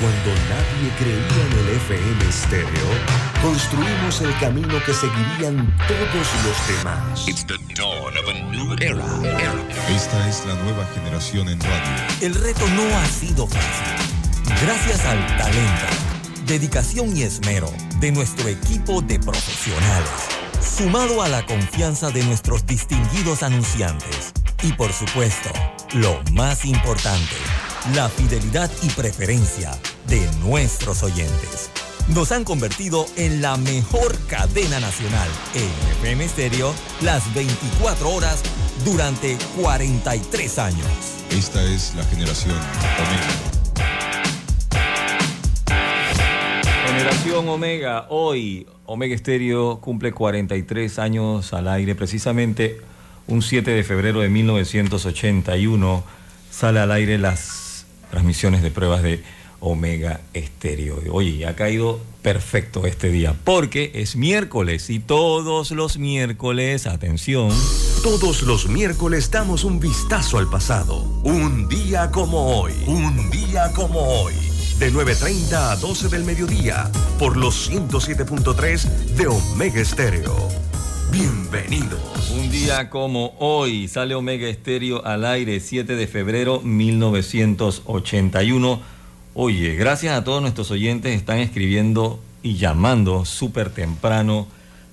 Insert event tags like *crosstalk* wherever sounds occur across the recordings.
Cuando nadie creía en el FM estéreo, construimos el camino que seguirían todos los demás. Esta es la nueva generación en radio. El reto no ha sido fácil. Gracias al talento, dedicación y esmero de nuestro equipo de profesionales, sumado a la confianza de nuestros distinguidos anunciantes y por supuesto, lo más importante, la fidelidad y preferencia de nuestros oyentes. Nos han convertido en la mejor cadena nacional en FM Stereo las 24 horas durante 43 años. Esta es la generación Omega. Generación Omega, hoy Omega Stereo cumple 43 años al aire, precisamente un 7 de febrero de 1981 sale al aire las transmisiones de pruebas de Omega Estéreo. Oye, ha caído perfecto este día porque es miércoles y todos los miércoles, atención. Todos los miércoles damos un vistazo al pasado. Un día como hoy. Un día como hoy. De 9.30 a 12 del mediodía por los 107.3 de Omega Estéreo. Bienvenidos. Un día como hoy sale Omega Estéreo al aire 7 de febrero 1981. Oye, gracias a todos nuestros oyentes están escribiendo y llamando súper temprano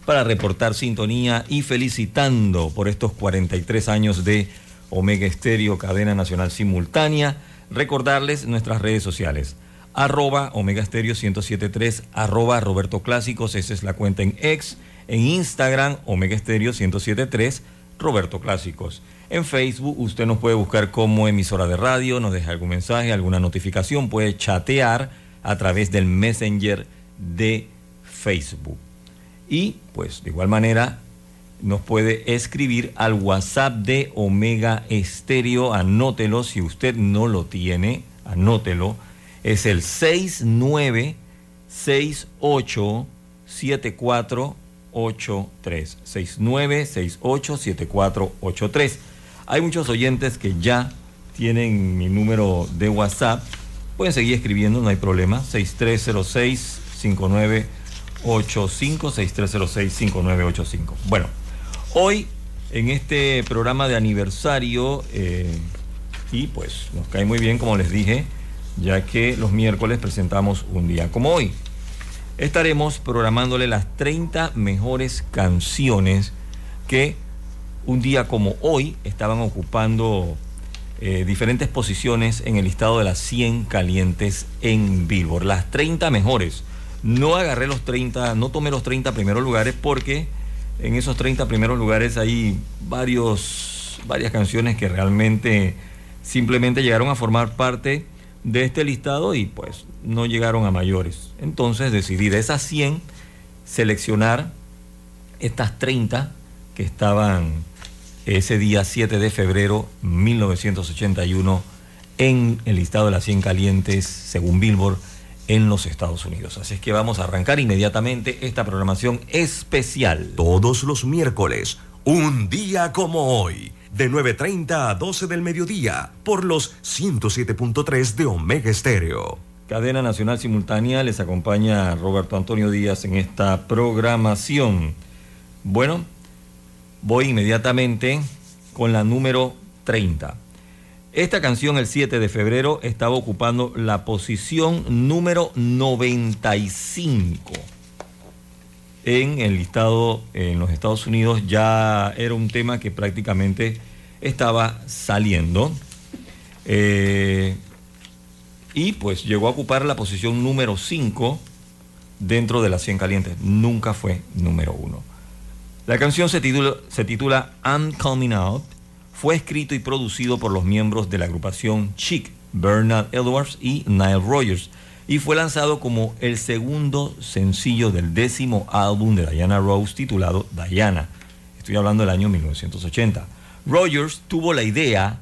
para reportar sintonía y felicitando por estos 43 años de Omega Estéreo, cadena nacional simultánea. Recordarles nuestras redes sociales. Arroba Omega Estéreo 1073, arroba Roberto Clásicos, esa es la cuenta en ex en Instagram, Omega Estéreo 1073, Roberto Clásicos. En Facebook usted nos puede buscar como emisora de radio, nos deja algún mensaje, alguna notificación, puede chatear a través del Messenger de Facebook. Y pues de igual manera nos puede escribir al WhatsApp de Omega Estéreo, anótelo si usted no lo tiene, anótelo, es el 696874 83 69687483. Hay muchos oyentes que ya tienen mi número de WhatsApp. Pueden seguir escribiendo, no hay problema. 6306-5985, 6306-5985. Bueno, hoy en este programa de aniversario, eh, y pues nos cae muy bien, como les dije, ya que los miércoles presentamos un día como hoy estaremos programándole las 30 mejores canciones que un día como hoy estaban ocupando eh, diferentes posiciones en el listado de las 100 calientes en Billboard. Las 30 mejores. No agarré los 30, no tomé los 30 primeros lugares porque en esos 30 primeros lugares hay varias canciones que realmente simplemente llegaron a formar parte de este listado y pues no llegaron a mayores. Entonces decidí de esas 100 seleccionar estas 30 que estaban ese día 7 de febrero 1981 en el listado de las 100 calientes según Billboard en los Estados Unidos. Así es que vamos a arrancar inmediatamente esta programación especial. Todos los miércoles, un día como hoy de 9.30 a 12 del mediodía por los 107.3 de Omega Estéreo. Cadena Nacional Simultánea les acompaña Roberto Antonio Díaz en esta programación. Bueno, voy inmediatamente con la número 30. Esta canción el 7 de febrero estaba ocupando la posición número 95 en el listado en los Estados Unidos ya era un tema que prácticamente estaba saliendo. Eh, y pues llegó a ocupar la posición número 5 dentro de las 100 calientes. Nunca fue número 1. La canción se titula, I'm Coming Out. Fue escrito y producido por los miembros de la agrupación Chic, Bernard Edwards y Nile Rogers y fue lanzado como el segundo sencillo del décimo álbum de Diana Rose titulado Diana. Estoy hablando del año 1980. Rogers tuvo la idea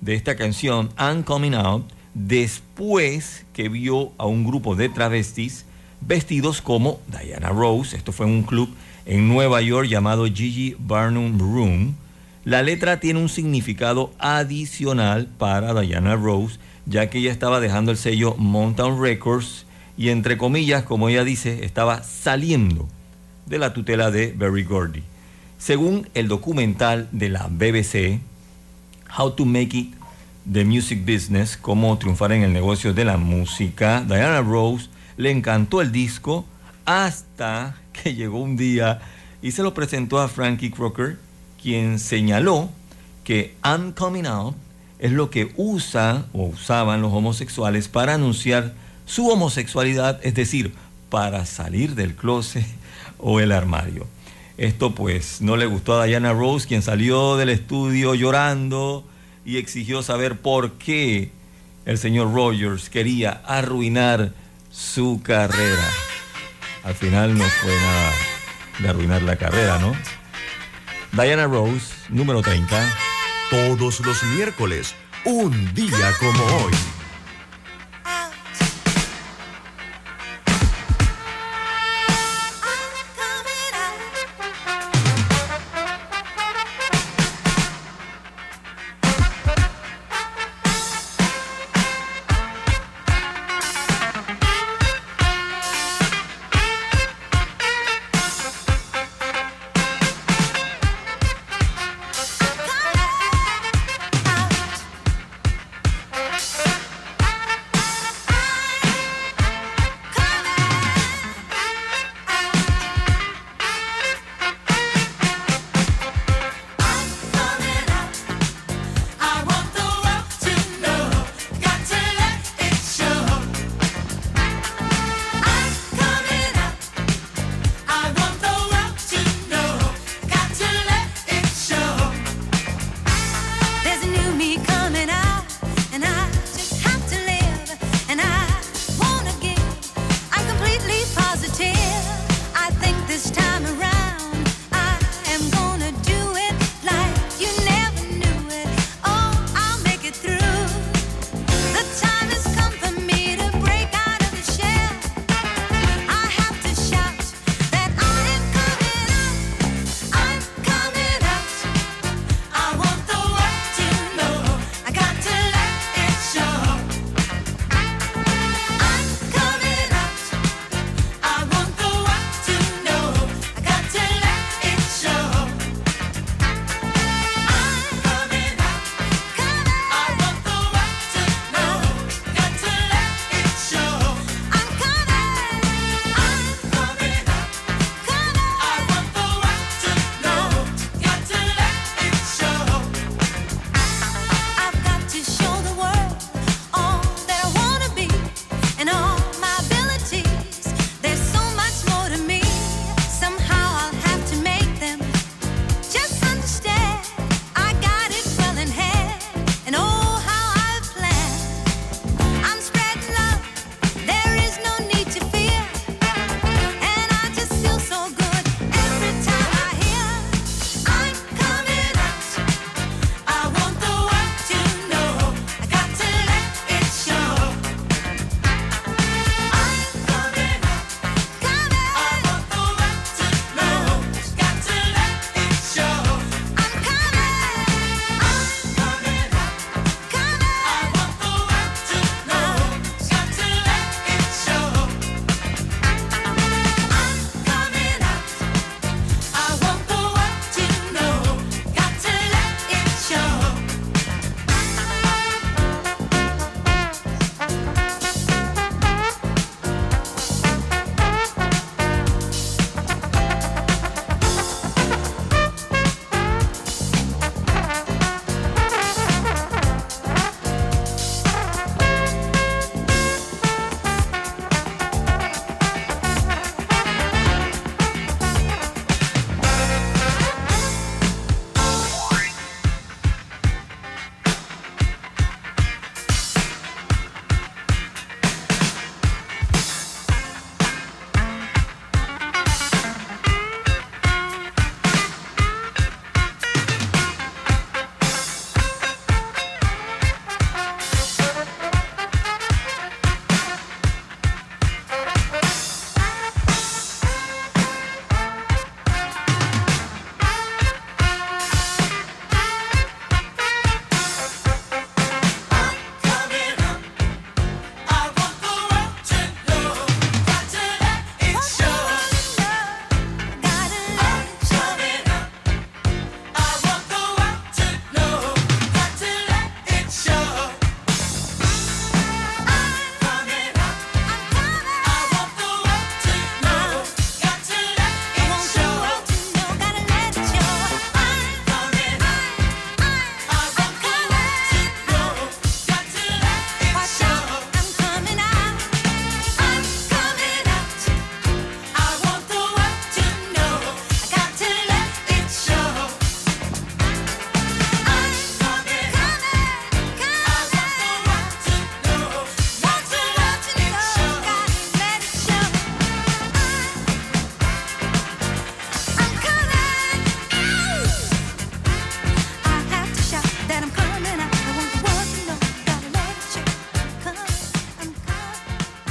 de esta canción, I'm Coming Out, después que vio a un grupo de travestis vestidos como Diana Rose. Esto fue en un club en Nueva York llamado Gigi Barnum Room. La letra tiene un significado adicional para Diana Rose ya que ella estaba dejando el sello Mountain Records y entre comillas, como ella dice, estaba saliendo de la tutela de Berry Gordy. Según el documental de la BBC, How to Make It the Music Business, cómo triunfar en el negocio de la música, Diana Rose le encantó el disco hasta que *laughs* llegó un día y se lo presentó a Frankie Crocker, quien señaló que I'm Coming Out es lo que usa o usaban los homosexuales para anunciar su homosexualidad, es decir, para salir del closet o el armario. Esto pues no le gustó a Diana Rose, quien salió del estudio llorando y exigió saber por qué el señor Rogers quería arruinar su carrera. Al final no fue nada de arruinar la carrera, ¿no? Diana Rose, número 30. Todos los miércoles, un día como hoy.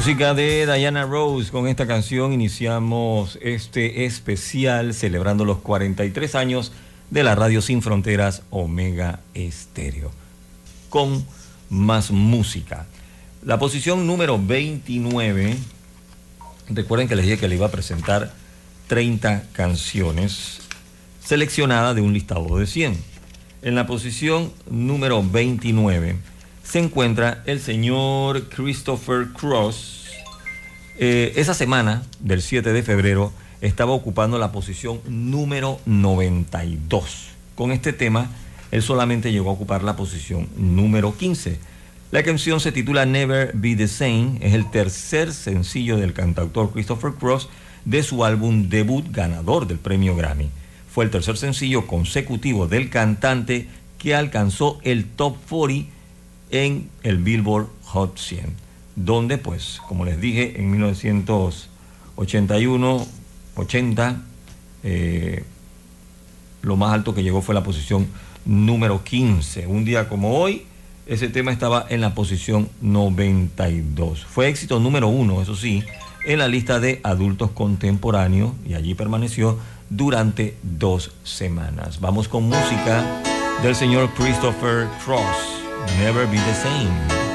Música de Diana Rose. Con esta canción iniciamos este especial celebrando los 43 años de la Radio Sin Fronteras Omega Estéreo. Con más música. La posición número 29. Recuerden que les dije que le iba a presentar 30 canciones seleccionadas de un listado de 100. En la posición número 29 se encuentra el señor Christopher Cross. Eh, esa semana del 7 de febrero estaba ocupando la posición número 92. Con este tema, él solamente llegó a ocupar la posición número 15. La canción se titula Never Be the Same, es el tercer sencillo del cantautor Christopher Cross de su álbum debut ganador del premio Grammy. Fue el tercer sencillo consecutivo del cantante que alcanzó el top 40 en el Billboard Hot 100, donde pues, como les dije, en 1981, 80, eh, lo más alto que llegó fue la posición número 15. Un día como hoy, ese tema estaba en la posición 92. Fue éxito número uno, eso sí, en la lista de adultos contemporáneos y allí permaneció durante dos semanas. Vamos con música del señor Christopher Cross. never be the same.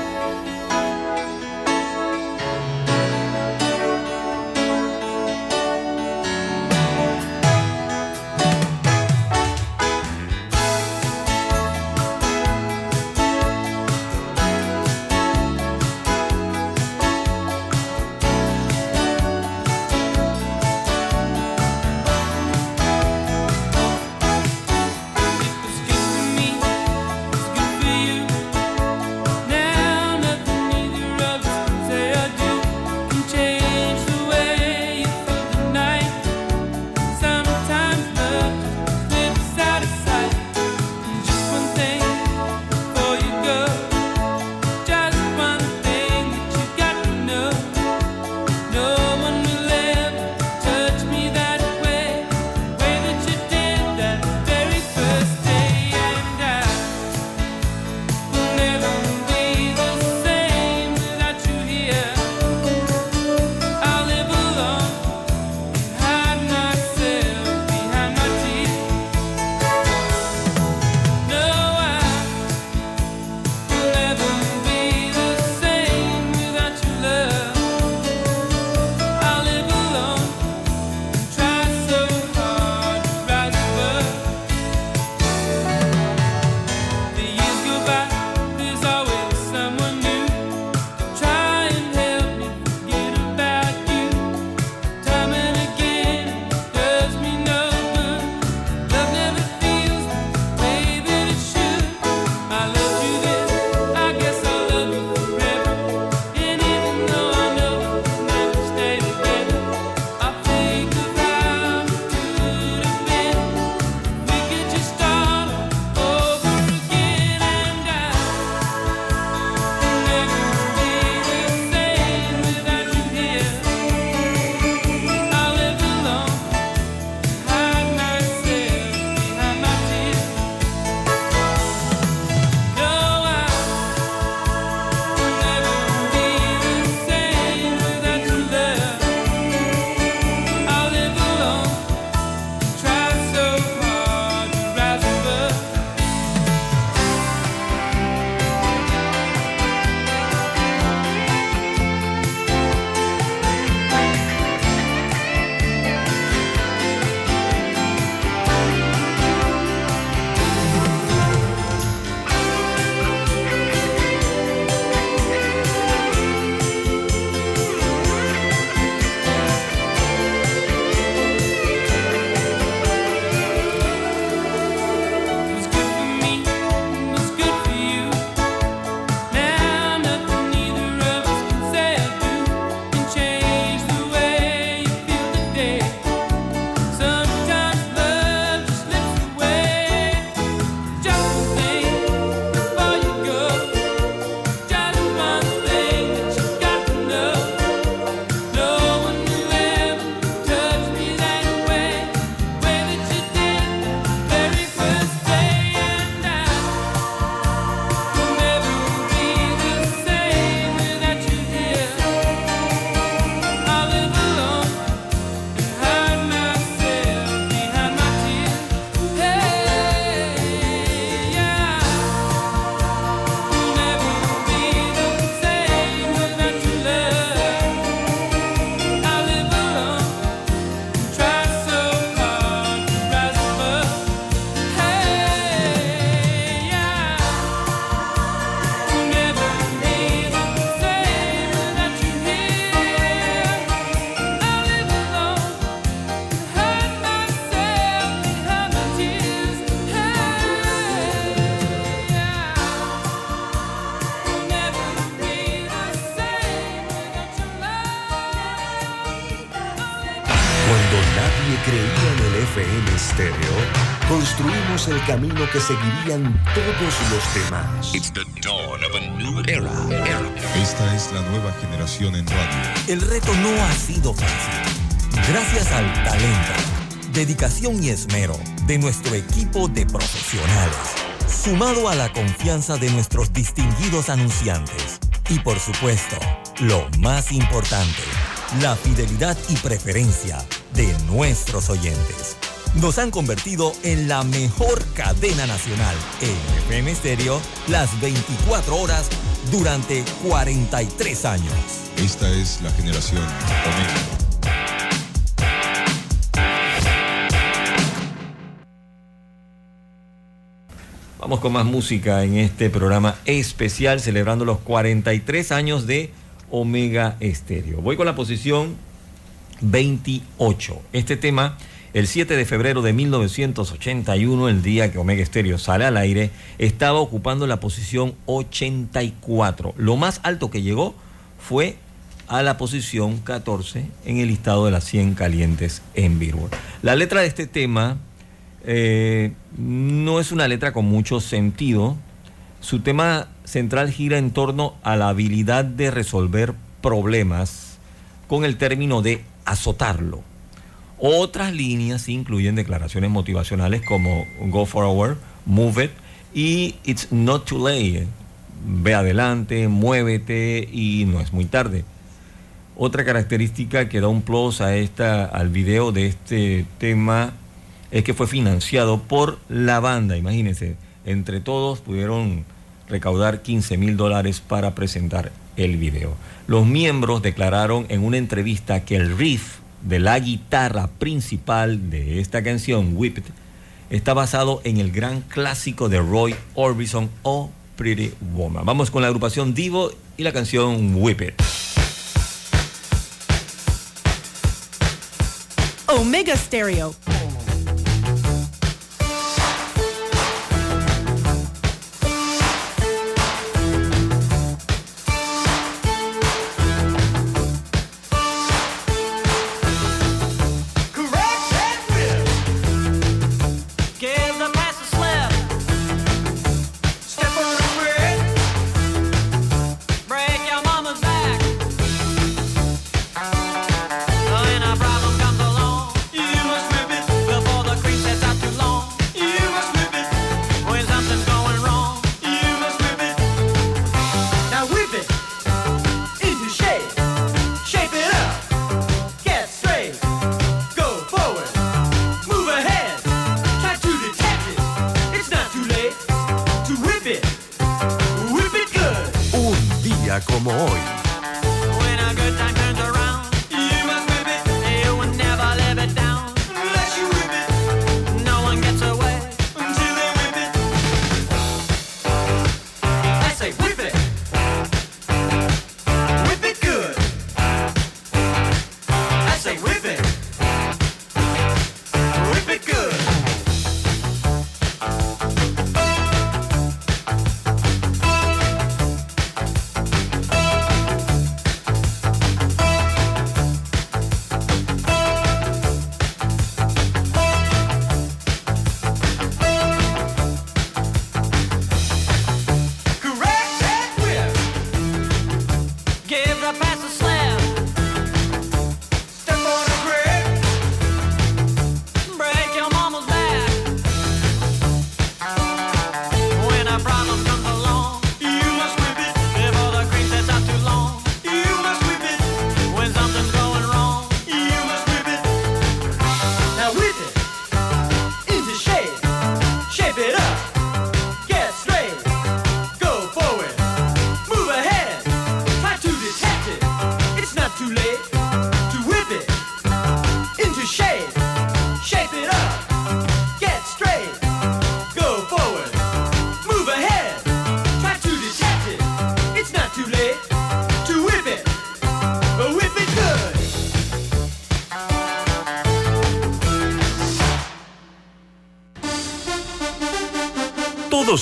Camino que seguirían todos los demás. Esta es la nueva generación en radio. El reto no ha sido fácil. Gracias al talento, dedicación y esmero de nuestro equipo de profesionales, sumado a la confianza de nuestros distinguidos anunciantes y por supuesto, lo más importante, la fidelidad y preferencia de nuestros oyentes. Nos han convertido en la mejor cadena nacional en FM Stereo las 24 horas durante 43 años. Esta es la generación Omega. Vamos con más música en este programa especial celebrando los 43 años de Omega Estéreo. Voy con la posición 28. Este tema, el 7 de febrero de 1981, el día que Omega Estéreo sale al aire, estaba ocupando la posición 84. Lo más alto que llegó fue a la posición 14 en el listado de las 100 calientes en Billboard. La letra de este tema eh, no es una letra con mucho sentido. Su tema central gira en torno a la habilidad de resolver problemas con el término de azotarlo. Otras líneas incluyen declaraciones motivacionales como Go Forward, Move It y It's Not Too Late. Ve adelante, muévete y no es muy tarde. Otra característica que da un plus a esta, al video de este tema es que fue financiado por la banda. Imagínense, entre todos pudieron recaudar 15 mil dólares para presentar el video. Los miembros declararon en una entrevista que el riff de la guitarra principal de esta canción, Whip It, está basado en el gran clásico de Roy Orbison o Pretty Woman. Vamos con la agrupación Divo y la canción Whip It. Omega Stereo.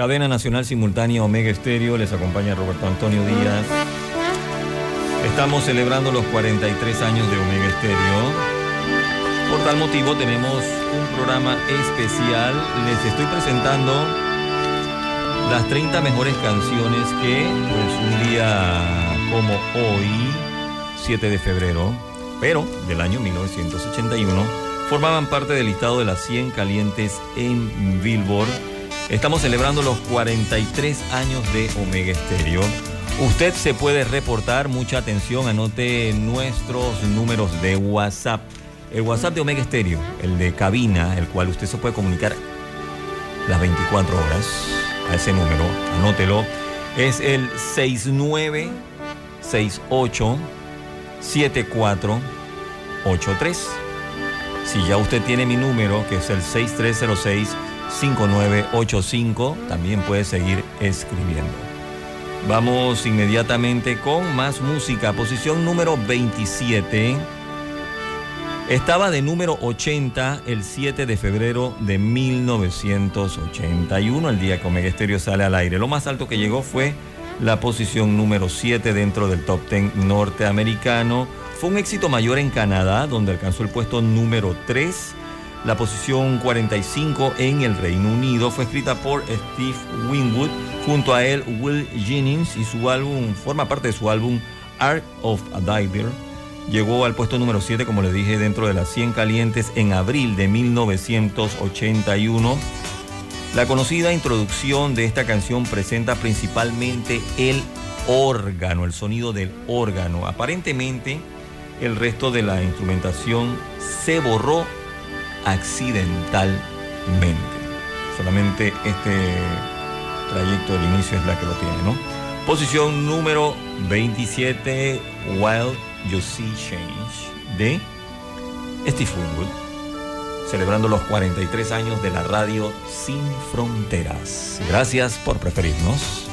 Cadena Nacional Simultánea Omega Estéreo, les acompaña Roberto Antonio Díaz. Estamos celebrando los 43 años de Omega Estéreo. Por tal motivo tenemos un programa especial. Les estoy presentando las 30 mejores canciones que, pues un día como hoy, 7 de febrero, pero del año 1981, formaban parte del listado de las 100 calientes en Billboard. Estamos celebrando los 43 años de Omega Estéreo. Usted se puede reportar, mucha atención, anote nuestros números de WhatsApp. El WhatsApp de Omega Stereo, el de cabina, el cual usted se puede comunicar las 24 horas a ese número, anótelo, es el 6968-7483. Si ya usted tiene mi número, que es el 6306-5985, también puede seguir escribiendo. Vamos inmediatamente con más música. Posición número 27. Estaba de número 80 el 7 de febrero de 1981, el día que Omega Estéreo sale al aire. Lo más alto que llegó fue la posición número 7 dentro del top 10 norteamericano. Fue un éxito mayor en Canadá, donde alcanzó el puesto número 3. La posición 45 en el Reino Unido fue escrita por Steve Winwood, junto a él Will Jennings y su álbum forma parte de su álbum Art of a Diver. Llegó al puesto número 7, como les dije, dentro de las 100 calientes en abril de 1981. La conocida introducción de esta canción presenta principalmente el órgano, el sonido del órgano. Aparentemente, el resto de la instrumentación se borró accidentalmente. Solamente este trayecto del inicio es la que lo tiene, ¿no? Posición número 27, Wild You See Change, de Steve Winwood, celebrando los 43 años de la radio Sin Fronteras. Gracias por preferirnos.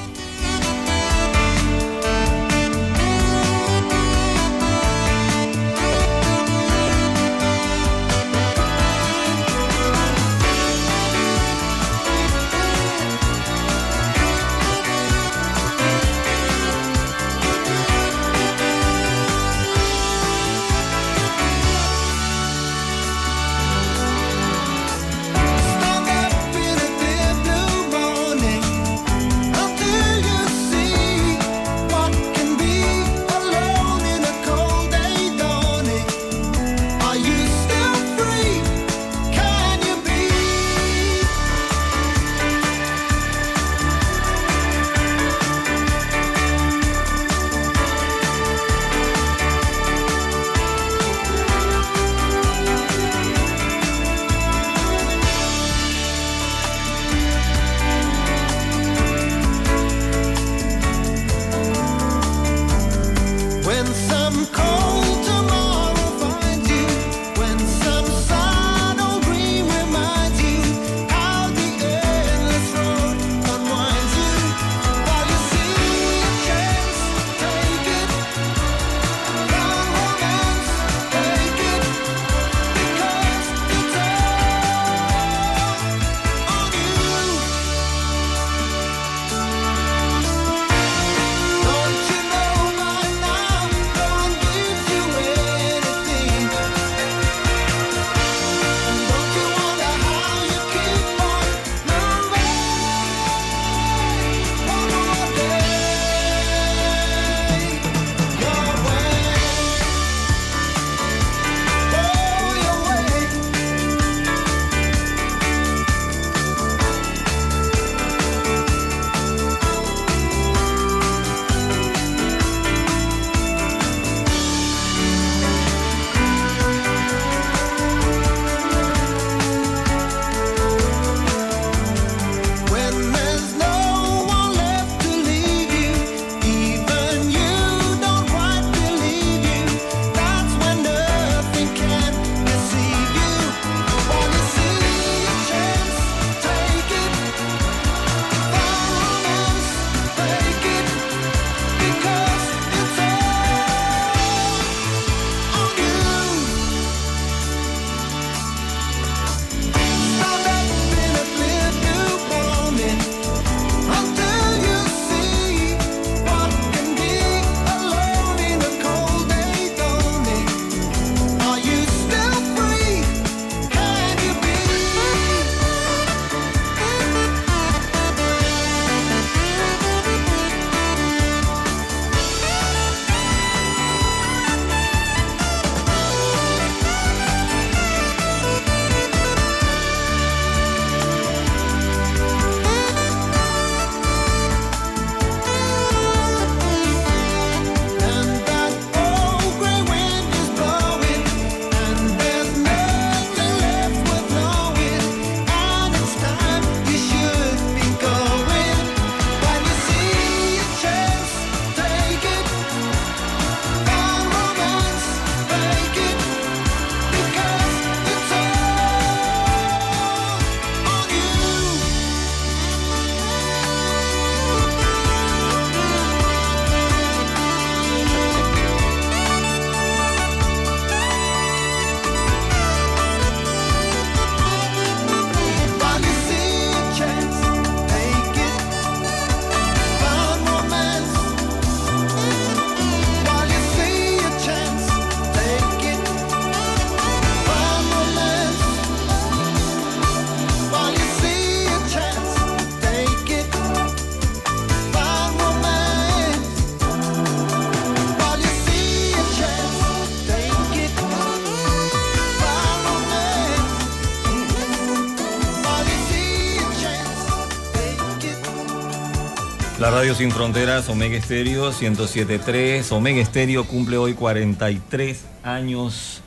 Sin fronteras, Omega Estéreo 1073. Omega Estéreo cumple hoy 43 años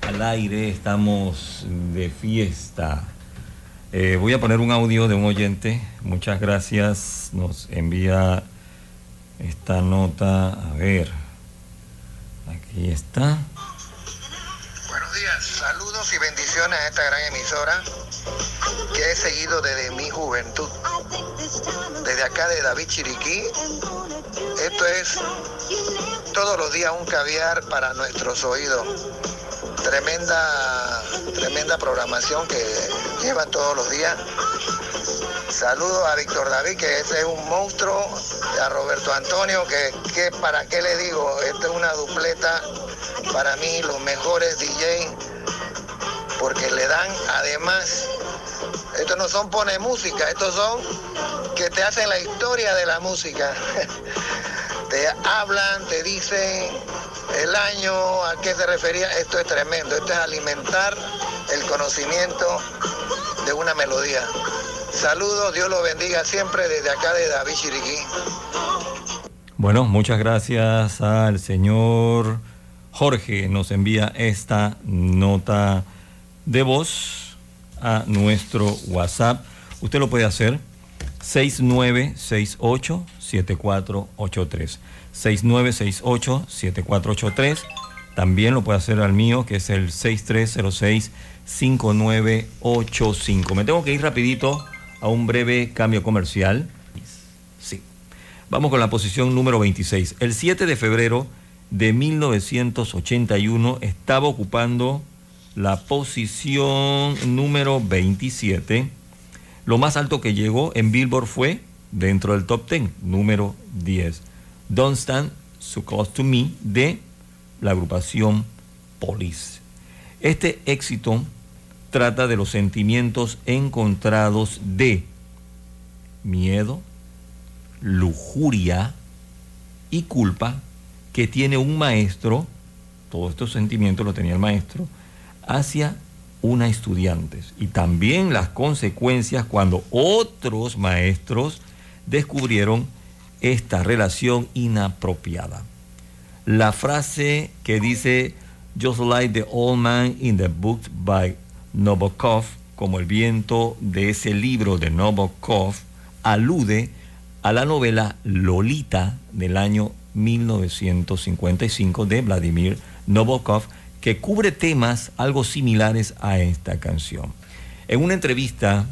al aire. Estamos de fiesta. Eh, voy a poner un audio de un oyente. Muchas gracias. Nos envía esta nota. A ver. Aquí está. Buenos días, saludos y bendiciones a esta gran emisora que he seguido desde mi juventud. Desde acá de David Chiriquí. Esto es todos los días un caviar para nuestros oídos. Tremenda, tremenda programación que llevan todos los días. Saludos a Víctor David, que ese es un monstruo, a Roberto Antonio, que, que para qué le digo, esta es una dupleta para mí los mejores DJ porque le dan además estos no son pone música estos son que te hacen la historia de la música. *laughs* Te hablan te dicen el año a qué se refería. Esto es tremendo esto es alimentar el conocimiento de una melodía. Saludos Dios los bendiga siempre desde acá de David Chiriquí. Bueno, muchas gracias al señor Jorge. Nos envía esta nota de voz a nuestro WhatsApp. Usted lo puede hacer 6968-7483. 6968-7483. También lo puede hacer al mío, que es el 6306-5985. Me tengo que ir rapidito a un breve cambio comercial. Sí. Vamos con la posición número 26. El 7 de febrero de 1981 estaba ocupando la posición número 27. Lo más alto que llegó en Billboard fue dentro del top 10, número 10. Don't Stand So Close to Me de la agrupación Police. Este éxito trata de los sentimientos encontrados de miedo, lujuria y culpa que tiene un maestro, todos estos sentimientos lo tenía el maestro, hacia una estudiante. Y también las consecuencias cuando otros maestros descubrieron esta relación inapropiada. La frase que dice Just like the old man in the book by Nabokov, como el viento de ese libro de Nabokov, alude a la novela Lolita del año 1955 de Vladimir Nabokov, que cubre temas algo similares a esta canción. En una entrevista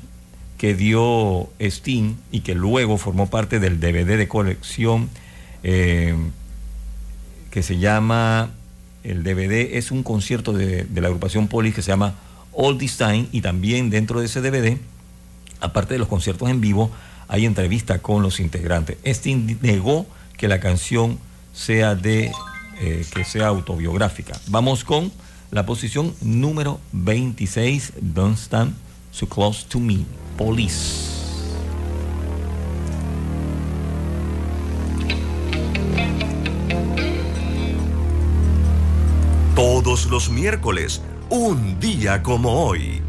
que dio Sting y que luego formó parte del DVD de colección eh, que se llama, el DVD es un concierto de, la agrupación Polis que se llama All Time y también dentro de ese DVD, aparte de los conciertos en vivo, hay entrevista con los integrantes. Sting negó que la canción sea de eh, que sea autobiográfica. Vamos con la posición número 26, Don't Stand So Close to Me, Police. Todos los miércoles, un día como hoy.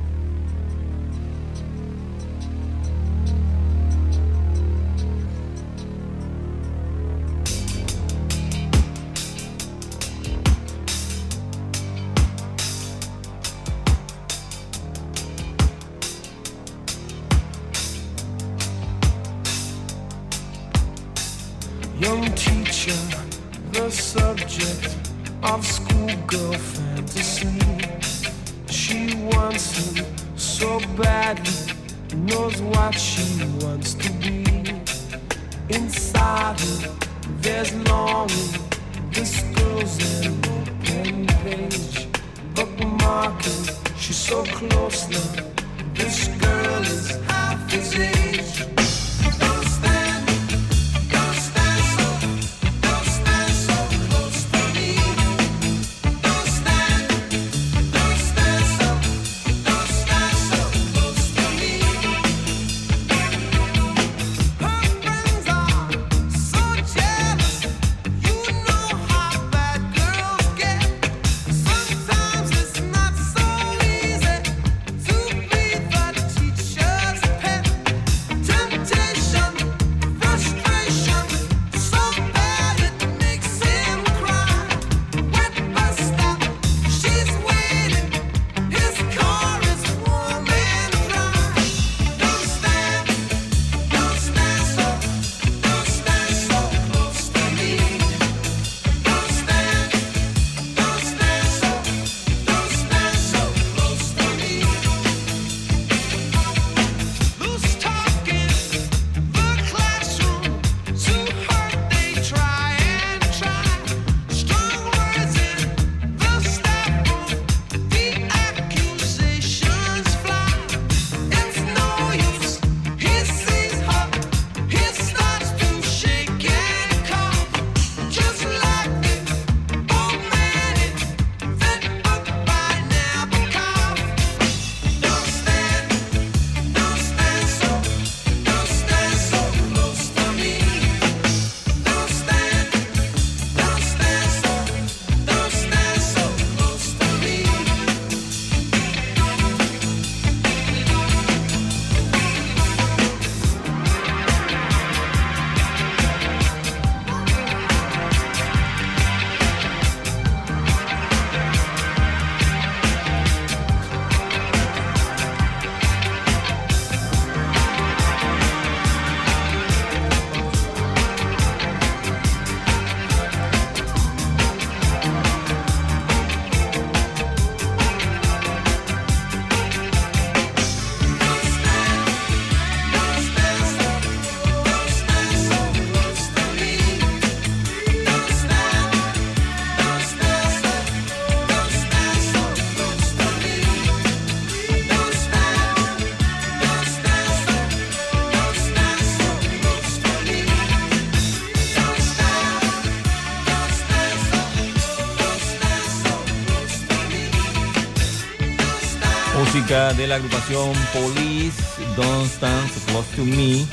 De la agrupación Police, Don't Stand Close to Me,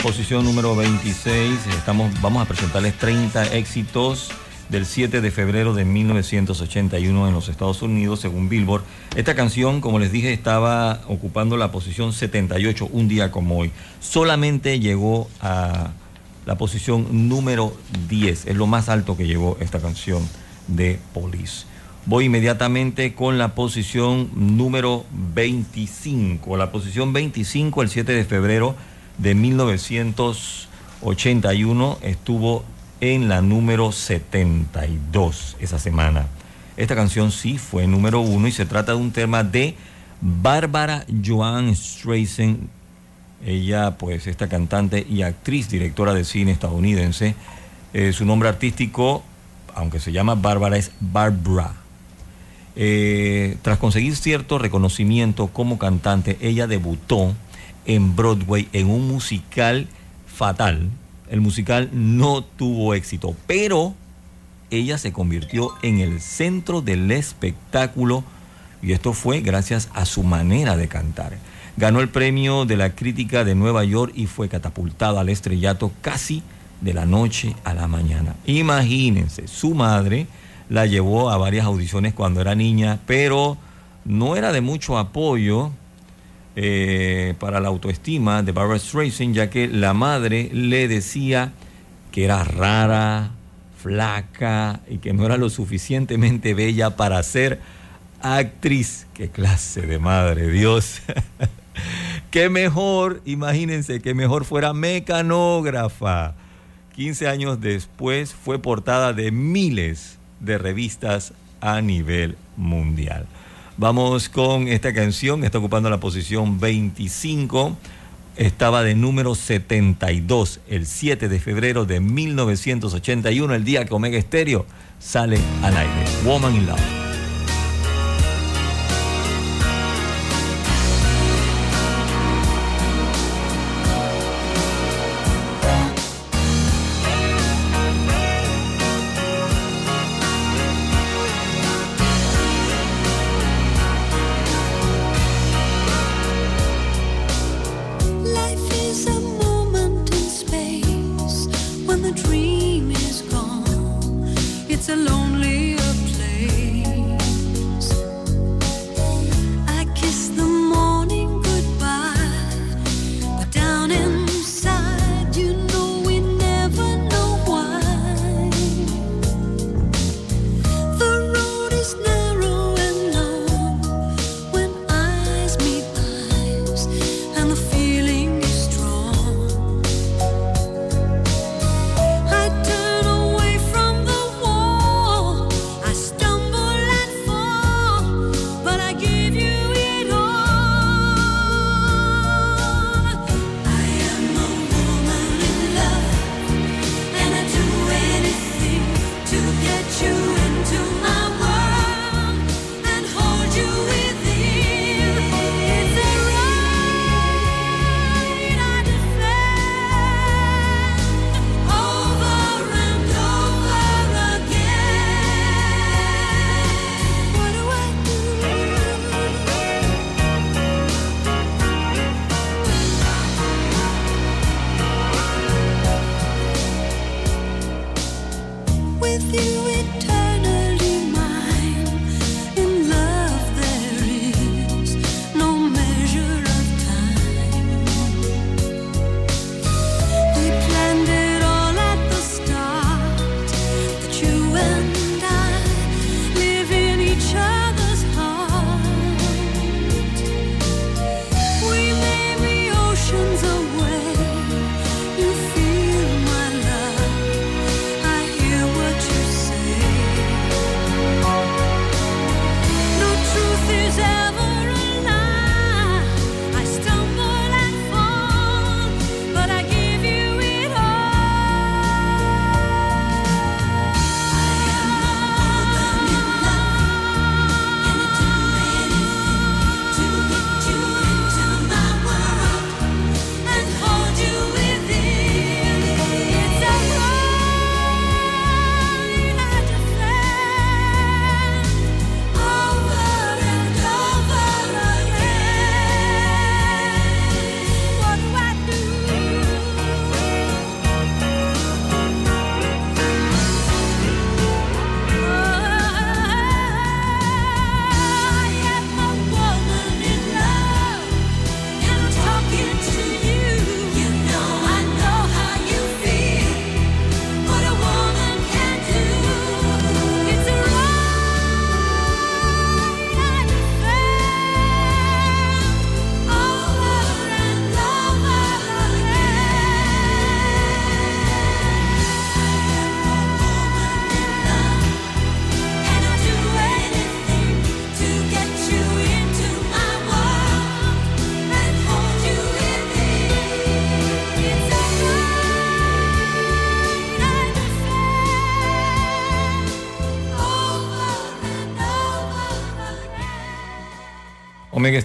posición número 26. Estamos, vamos a presentarles 30 éxitos del 7 de febrero de 1981 en los Estados Unidos, según Billboard. Esta canción, como les dije, estaba ocupando la posición 78 un día como hoy. Solamente llegó a la posición número 10. Es lo más alto que llegó esta canción de Police. Voy inmediatamente con la posición número 25. La posición 25, el 7 de febrero de 1981, estuvo en la número 72 esa semana. Esta canción sí fue número uno y se trata de un tema de Bárbara Joan Streisand. Ella, pues, esta cantante y actriz, directora de cine estadounidense. Eh, su nombre artístico, aunque se llama Bárbara, es Barbara. Eh, tras conseguir cierto reconocimiento como cantante, ella debutó en Broadway en un musical fatal. El musical no tuvo éxito, pero ella se convirtió en el centro del espectáculo y esto fue gracias a su manera de cantar. Ganó el premio de la crítica de Nueva York y fue catapultada al estrellato casi de la noche a la mañana. Imagínense, su madre la llevó a varias audiciones cuando era niña, pero no era de mucho apoyo eh, para la autoestima de Barbara Streisand, ya que la madre le decía que era rara, flaca y que no era lo suficientemente bella para ser actriz. Qué clase de madre, Dios. *laughs* Qué mejor, imagínense, que mejor fuera mecanógrafa. 15 años después fue portada de miles de revistas a nivel mundial. Vamos con esta canción, está ocupando la posición 25, estaba de número 72 el 7 de febrero de 1981, el día que Omega Estéreo sale al aire. Woman in Love.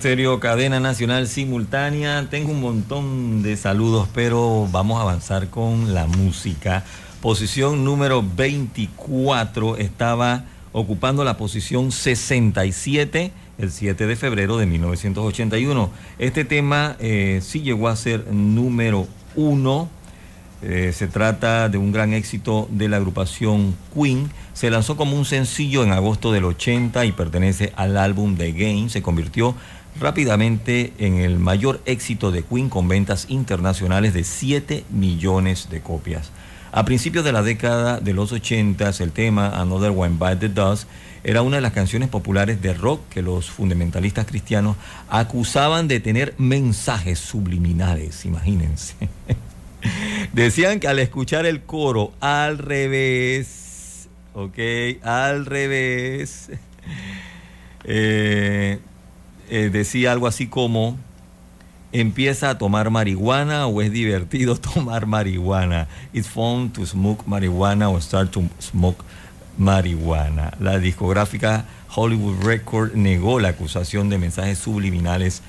Cadena nacional simultánea. Tengo un montón de saludos, pero vamos a avanzar con la música. Posición número 24 estaba ocupando la posición 67 el 7 de febrero de 1981. Este tema eh, sí llegó a ser número uno. Eh, se trata de un gran éxito de la agrupación Queen. Se lanzó como un sencillo en agosto del 80 y pertenece al álbum The Game. Se convirtió rápidamente en el mayor éxito de Queen con ventas internacionales de 7 millones de copias. A principios de la década de los 80, el tema Another One by the Dust era una de las canciones populares de rock que los fundamentalistas cristianos acusaban de tener mensajes subliminales, imagínense. *laughs* Decían que al escuchar el coro al revés, ok, al revés, eh, eh, decía algo así como, empieza a tomar marihuana o es divertido *laughs* tomar marihuana. It's fun to smoke marihuana or start to smoke marihuana. La discográfica Hollywood Record negó la acusación de mensajes subliminales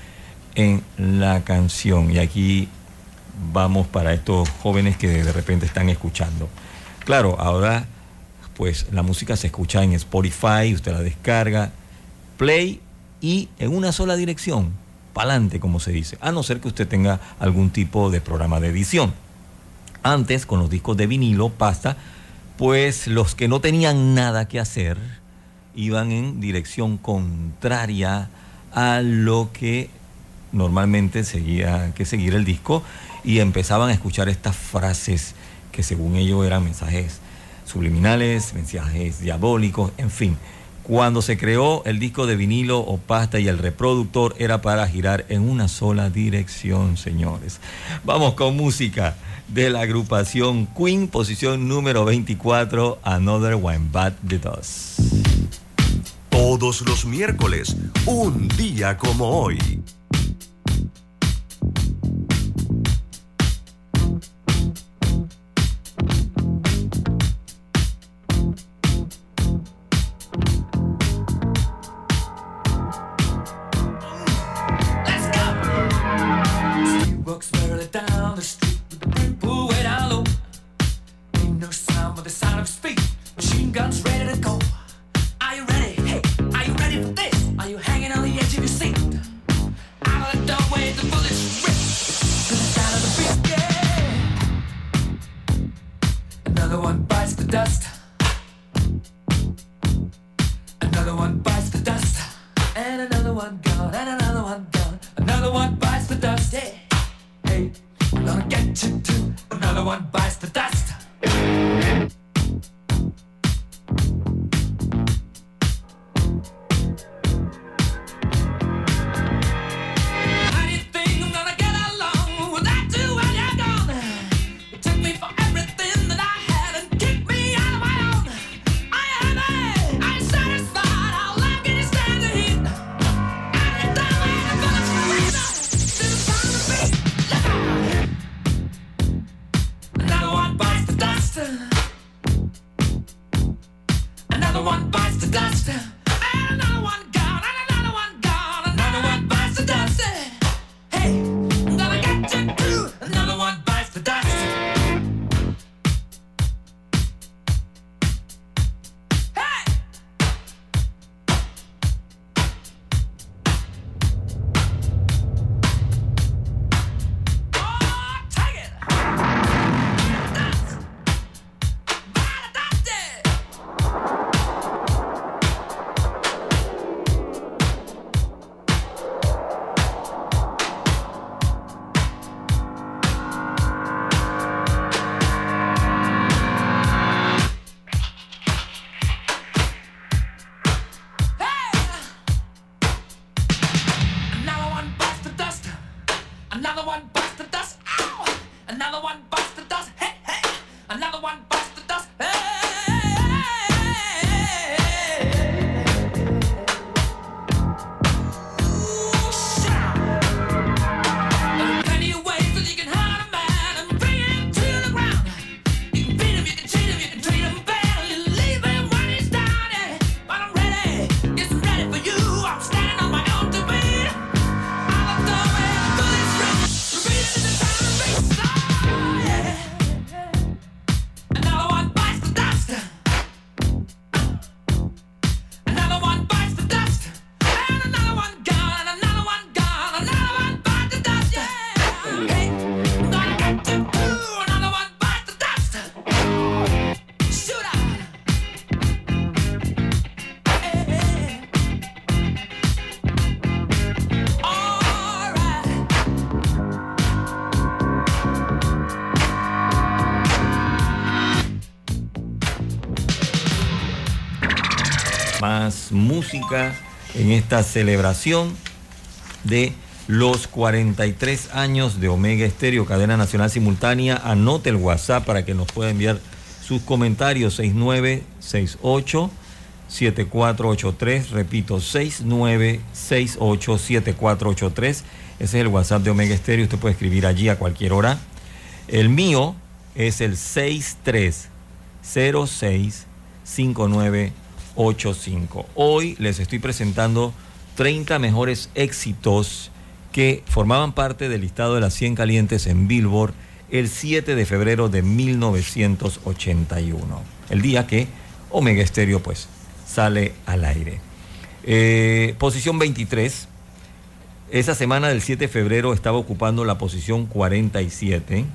en la canción. Y aquí vamos para estos jóvenes que de repente están escuchando. Claro, ahora pues la música se escucha en Spotify, usted la descarga, play y en una sola dirección, pa'lante como se dice, a no ser que usted tenga algún tipo de programa de edición. Antes, con los discos de vinilo, pasta, pues los que no tenían nada que hacer iban en dirección contraria a lo que normalmente seguía que seguir el disco y empezaban a escuchar estas frases que según ellos eran mensajes subliminales, mensajes diabólicos, en fin. Cuando se creó el disco de vinilo o pasta y el reproductor era para girar en una sola dirección, señores. Vamos con música de la agrupación Queen, posición número 24, Another One Bad the Dust. Todos los miércoles, un día como hoy. Música en esta celebración de los 43 años de Omega Estéreo, cadena nacional simultánea. Anote el WhatsApp para que nos pueda enviar sus comentarios 6968 7483, repito, 69687483. Ese es el WhatsApp de Omega Estéreo, usted puede escribir allí a cualquier hora. El mío es el 63065985. Hoy les estoy presentando 30 mejores éxitos que formaban parte del listado de las 100 calientes en Billboard el 7 de febrero de 1981. El día que Omega Estéreo pues sale al aire. Eh, posición 23. Esa semana del 7 de febrero estaba ocupando la posición 47.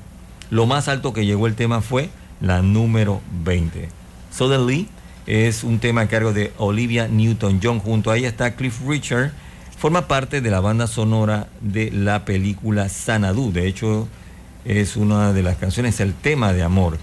Lo más alto que llegó el tema fue la número 20. Suddenly es un tema a cargo de Olivia Newton-John. Junto a ella está Cliff Richard. Forma parte de la banda sonora de la película Sanadu. De hecho, es una de las canciones, el tema de amor.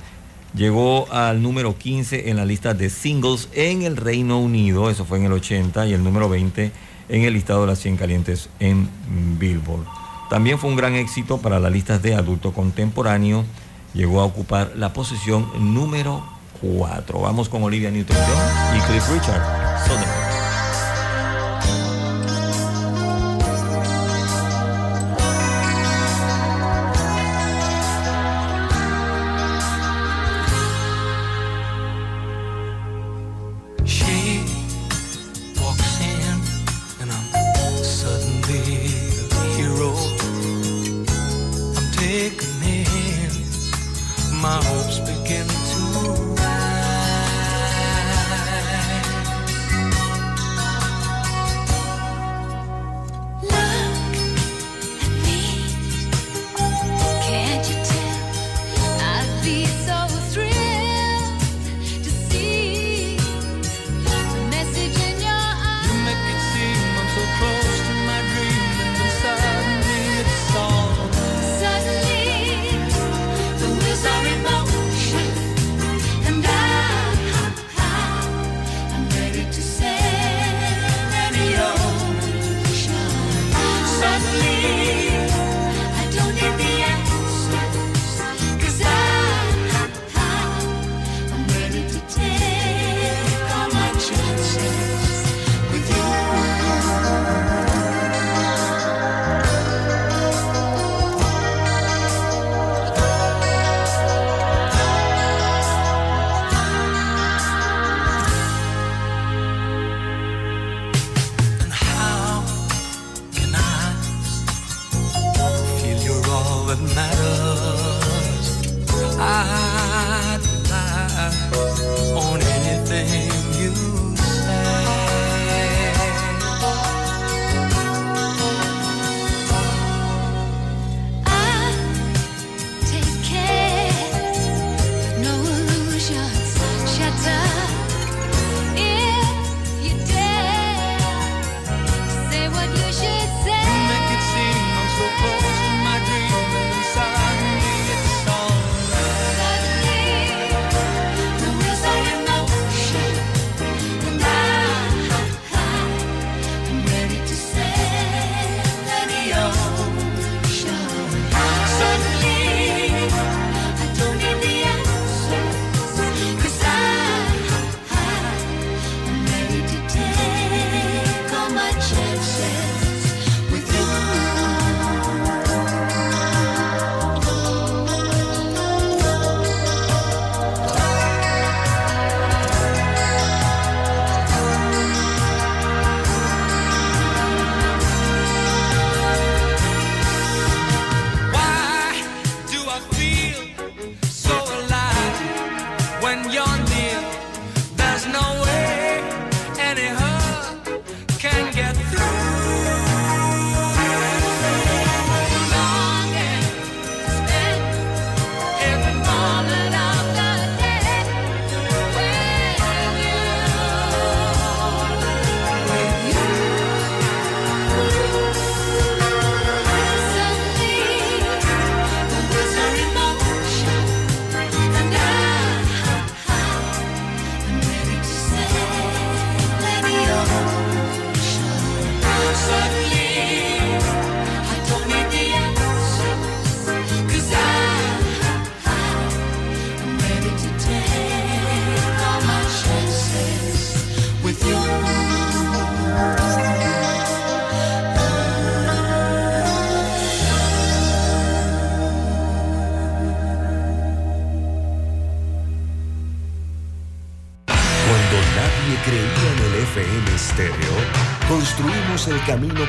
Llegó al número 15 en la lista de singles en el Reino Unido, eso fue en el 80, y el número 20 en el listado de las 100 calientes en Billboard. También fue un gran éxito para las listas de adulto contemporáneo. Llegó a ocupar la posición número 4. Vamos con Olivia Newton-John y Cliff Richard.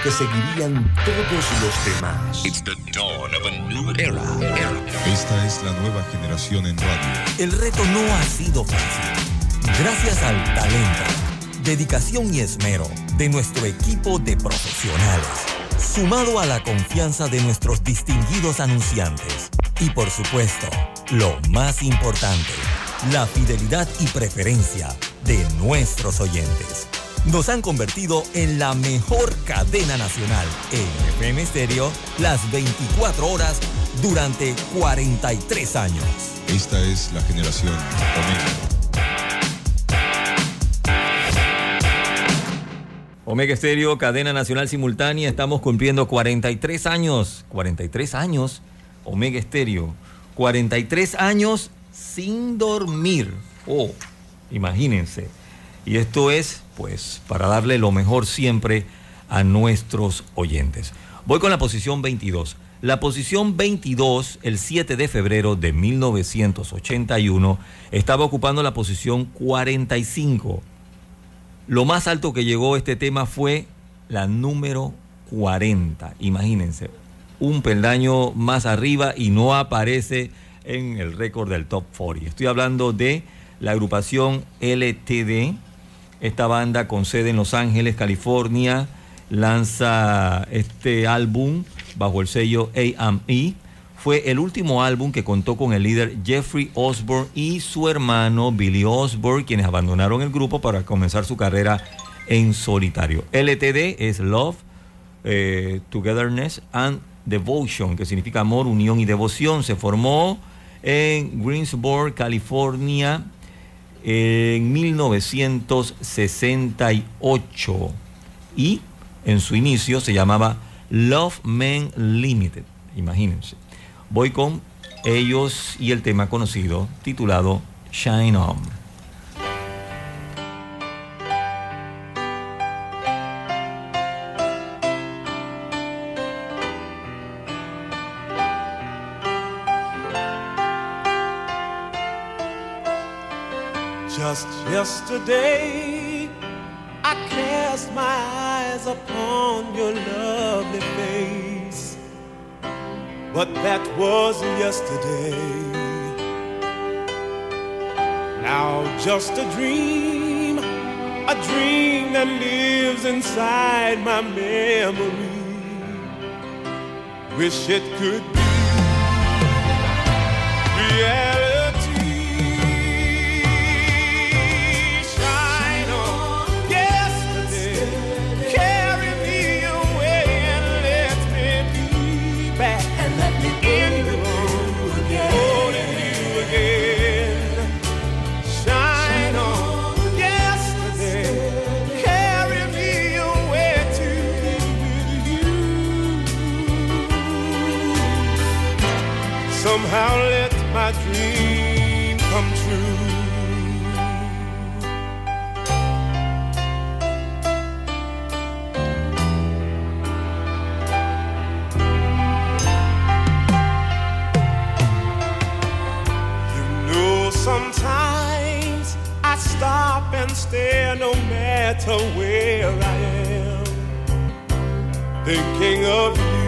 Que seguirían todos los demás. Esta es la nueva generación en radio. El reto no ha sido fácil. Gracias al talento, dedicación y esmero de nuestro equipo de profesionales, sumado a la confianza de nuestros distinguidos anunciantes y por supuesto, lo más importante, la fidelidad y preferencia de nuestros oyentes. Nos han convertido en la mejor cadena nacional en FM Stereo las 24 horas durante 43 años. Esta es la generación Omega. Omega Estéreo, cadena nacional simultánea, estamos cumpliendo 43 años, 43 años, Omega Estéreo, 43 años sin dormir. Oh, imagínense. Y esto es, pues, para darle lo mejor siempre a nuestros oyentes. Voy con la posición 22. La posición 22, el 7 de febrero de 1981, estaba ocupando la posición 45. Lo más alto que llegó este tema fue la número 40. Imagínense, un peldaño más arriba y no aparece en el récord del top 40. Estoy hablando de la agrupación LTD. Esta banda con sede en Los Ángeles, California, lanza este álbum bajo el sello AME. Fue el último álbum que contó con el líder Jeffrey Osborne y su hermano Billy Osborne, quienes abandonaron el grupo para comenzar su carrera en solitario. LTD es Love, eh, Togetherness and Devotion, que significa amor, unión y devoción. Se formó en Greensboro, California, en 1968 y en su inicio se llamaba Love Men Limited. Imagínense. Voy con ellos y el tema conocido titulado Shine On. Yesterday, I cast my eyes upon your lovely face. But that was yesterday. Now, just a dream, a dream that lives inside my memory. Wish it could be reality. Somehow let my dream come true. You know, sometimes I stop and stare no matter where I am, thinking of you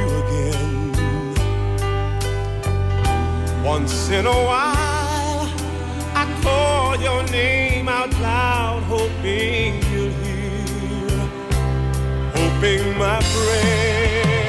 Once in a while, I call your name out loud, hoping you'll hear, hoping my prayer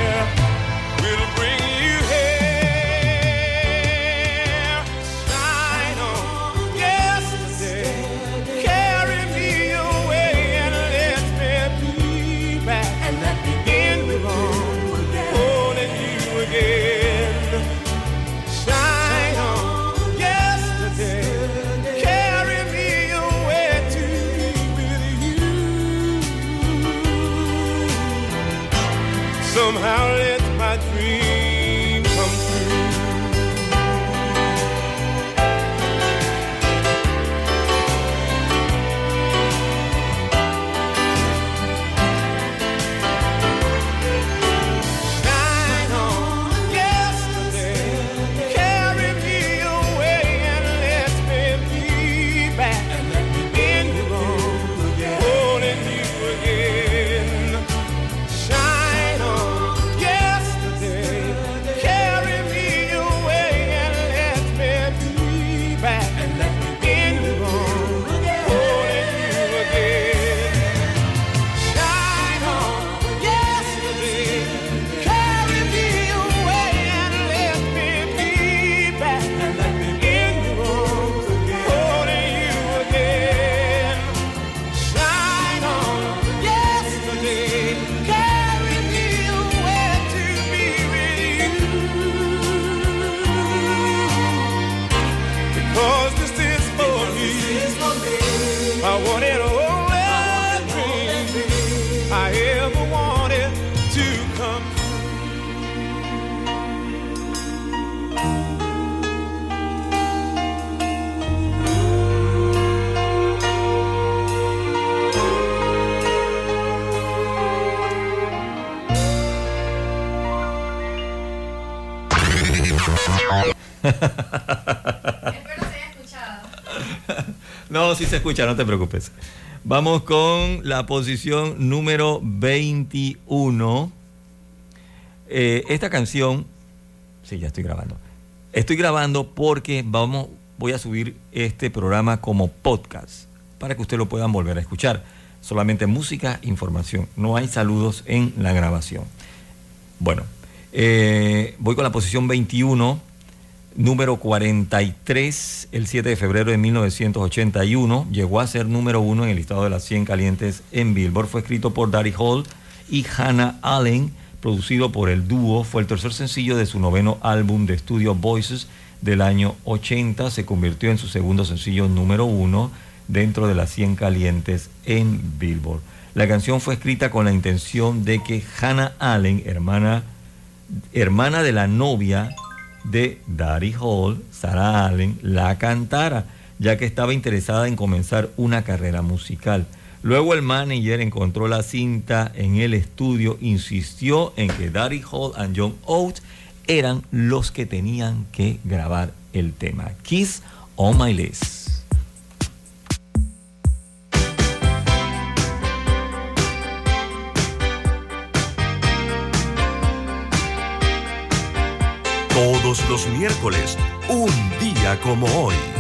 *laughs* No, sí se escucha, no te preocupes. Vamos con la posición número 21. Eh, esta canción, sí, ya estoy grabando. Estoy grabando porque vamos, voy a subir este programa como podcast para que usted lo puedan volver a escuchar. Solamente música, información. No hay saludos en la grabación. Bueno, eh, voy con la posición 21 número 43, el 7 de febrero de 1981. Llegó a ser número uno en el listado de las 100 calientes en Billboard. Fue escrito por Daddy Hall y Hannah Allen, producido por el dúo. Fue el tercer sencillo de su noveno álbum de estudio Voices del año 80. Se convirtió en su segundo sencillo número uno dentro de las 100 calientes en Billboard. La canción fue escrita con la intención de que Hannah Allen, hermana, hermana de la novia de Daddy Hall, Sarah Allen, la cantara, ya que estaba interesada en comenzar una carrera musical. Luego el manager encontró la cinta en el estudio, insistió en que Daddy Hall y John Oates eran los que tenían que grabar el tema. Kiss on My List. Los miércoles, un día como hoy.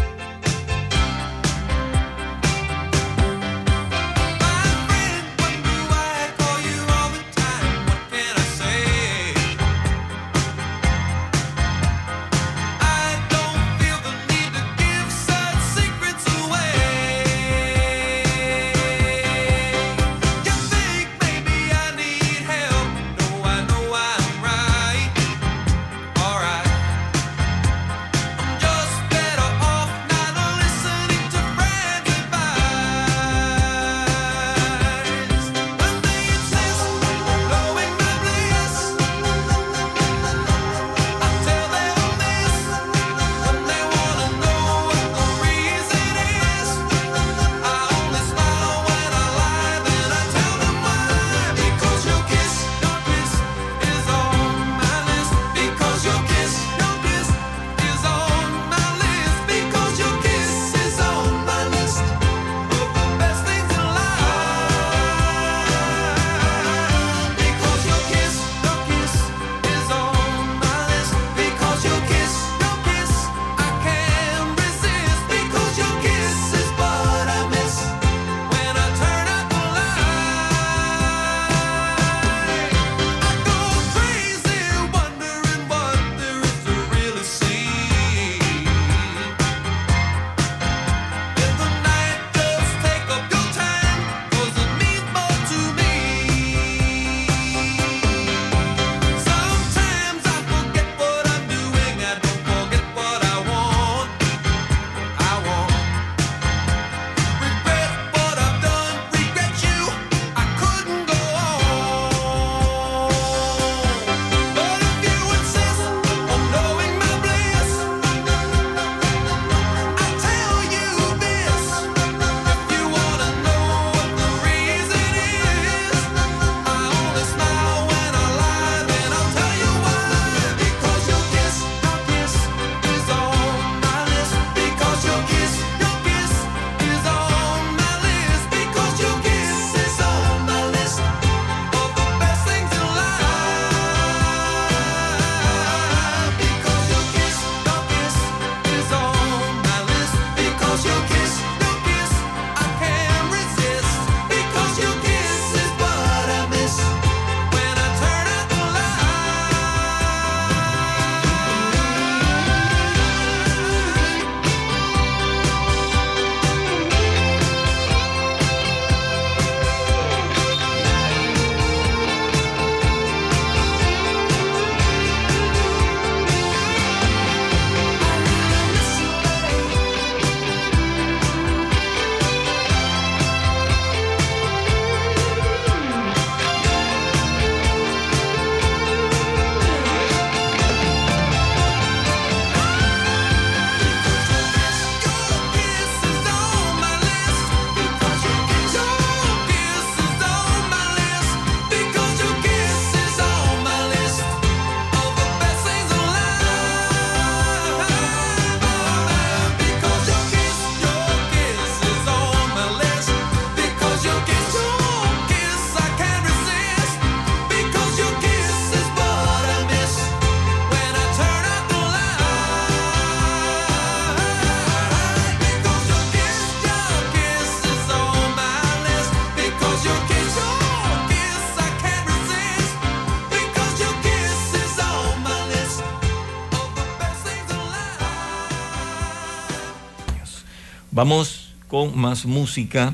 Vamos con más música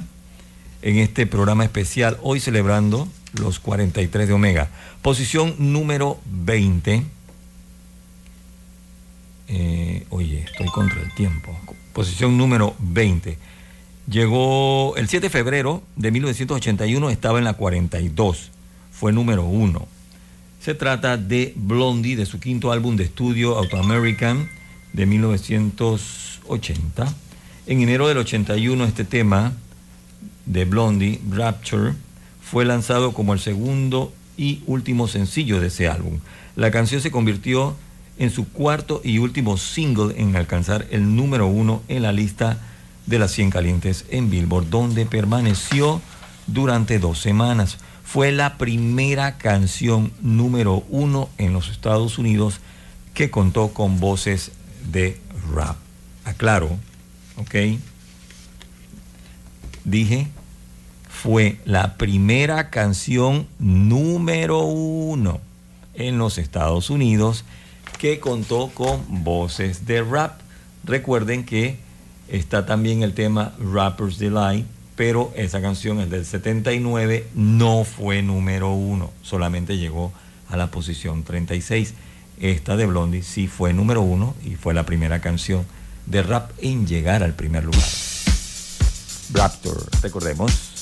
en este programa especial, hoy celebrando los 43 de Omega. Posición número 20. Eh, oye, estoy contra el tiempo. Posición número 20. Llegó el 7 de febrero de 1981, estaba en la 42. Fue número 1. Se trata de Blondie, de su quinto álbum de estudio Auto American de 1980. En enero del 81 este tema de Blondie, Rapture, fue lanzado como el segundo y último sencillo de ese álbum. La canción se convirtió en su cuarto y último single en alcanzar el número uno en la lista de las 100 calientes en Billboard, donde permaneció durante dos semanas. Fue la primera canción número uno en los Estados Unidos que contó con voces de rap. Aclaro, ¿ok? Dije, fue la primera canción número uno en los Estados Unidos que contó con voces de rap. Recuerden que está también el tema Rapper's Delight, pero esa canción es del 79, no fue número uno, solamente llegó a la posición 36. Esta de Blondie sí fue número uno y fue la primera canción de rap en llegar al primer lugar. Raptor, recordemos.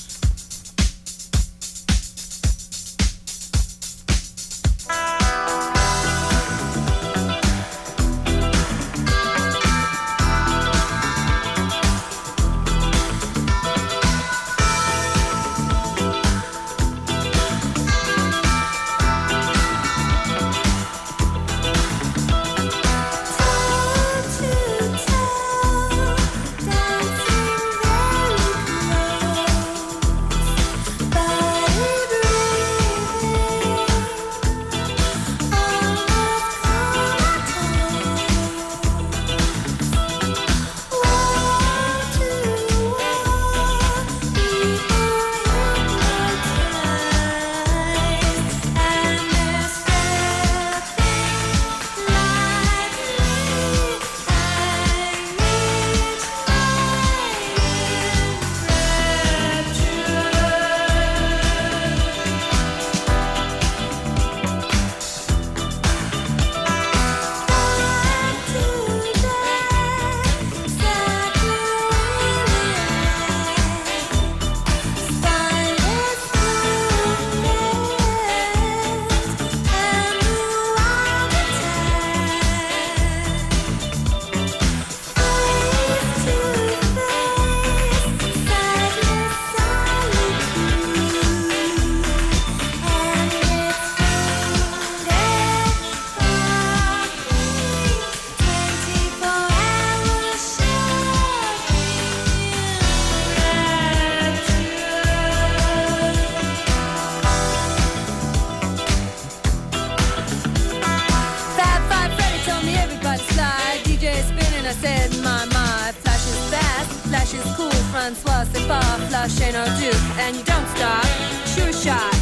Is cool. Francois, c'est pas flash ain't no do. And you don't stop, sure shot.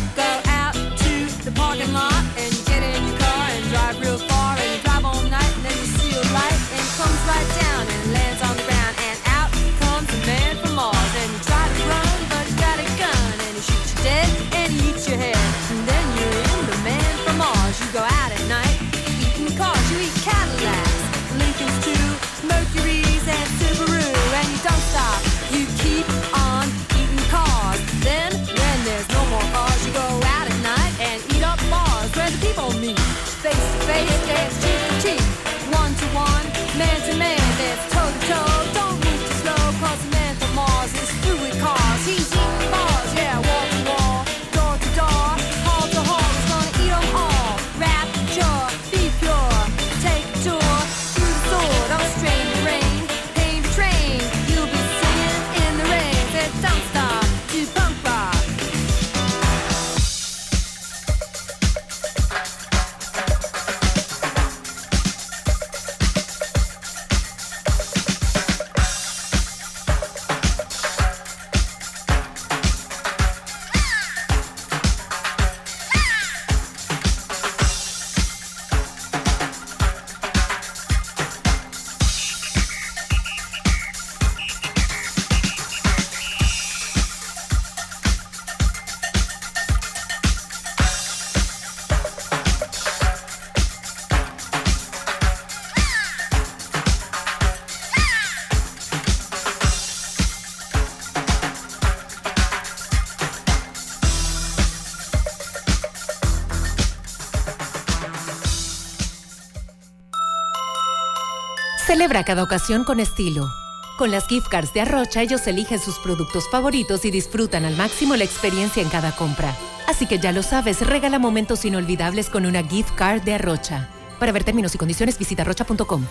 Celebra cada ocasión con estilo. Con las gift cards de Arrocha, ellos eligen sus productos favoritos y disfrutan al máximo la experiencia en cada compra. Así que ya lo sabes, regala momentos inolvidables con una gift card de Arrocha. Para ver términos y condiciones, visita arrocha.com.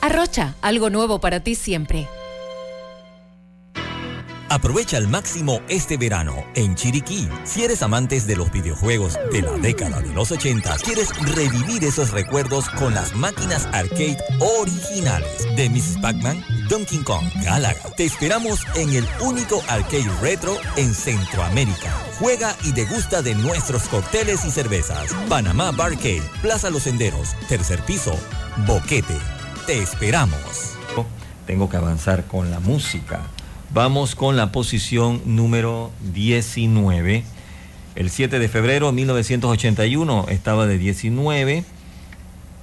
Arrocha, algo nuevo para ti siempre. Aprovecha al máximo este verano en Chiriquí. Si eres amantes de los videojuegos de la década de los 80, quieres revivir esos recuerdos con las máquinas arcade originales de Mrs. Pac-Man, Donkey Kong, Galaga. Te esperamos en el único arcade retro en Centroamérica. Juega y degusta de nuestros cócteles y cervezas. Panamá Barcade, Plaza Los Senderos, tercer piso, Boquete. Te esperamos. Tengo que avanzar con la música. Vamos con la posición número 19. El 7 de febrero de 1981 estaba de 19.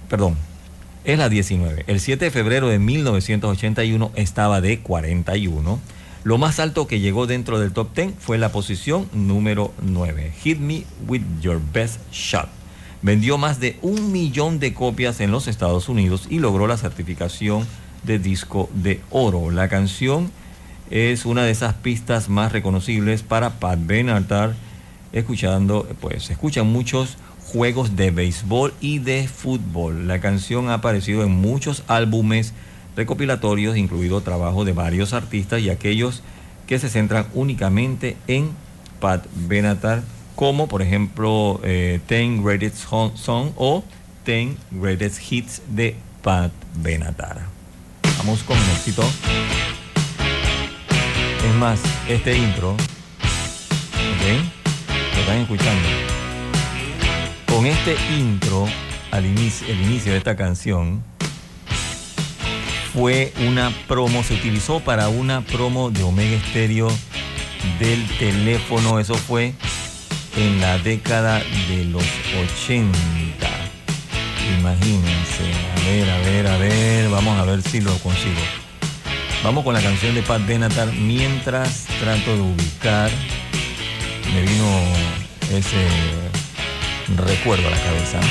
Perdón, es la 19. El 7 de febrero de 1981 estaba de 41. Lo más alto que llegó dentro del top 10 fue la posición número 9. Hit Me With Your Best Shot. Vendió más de un millón de copias en los Estados Unidos y logró la certificación de disco de oro. La canción es una de esas pistas más reconocibles para Pat Benatar, escuchando, pues escuchan muchos juegos de béisbol y de fútbol. La canción ha aparecido en muchos álbumes recopilatorios, incluido trabajo de varios artistas y aquellos que se centran únicamente en Pat Benatar, como por ejemplo eh, Ten Greatest Song o Ten Greatest Hits de Pat Benatar. Vamos con éxito. Es más, este intro, ¿ok? Lo están escuchando. Con este intro, el inicio de esta canción, fue una promo, se utilizó para una promo de Omega Stereo del teléfono. Eso fue en la década de los 80. Imagínense. A ver, a ver, a ver. Vamos a ver si lo consigo. Vamos con la canción de Pat Benatar mientras trato de ubicar. Me vino ese recuerdo a la cabeza.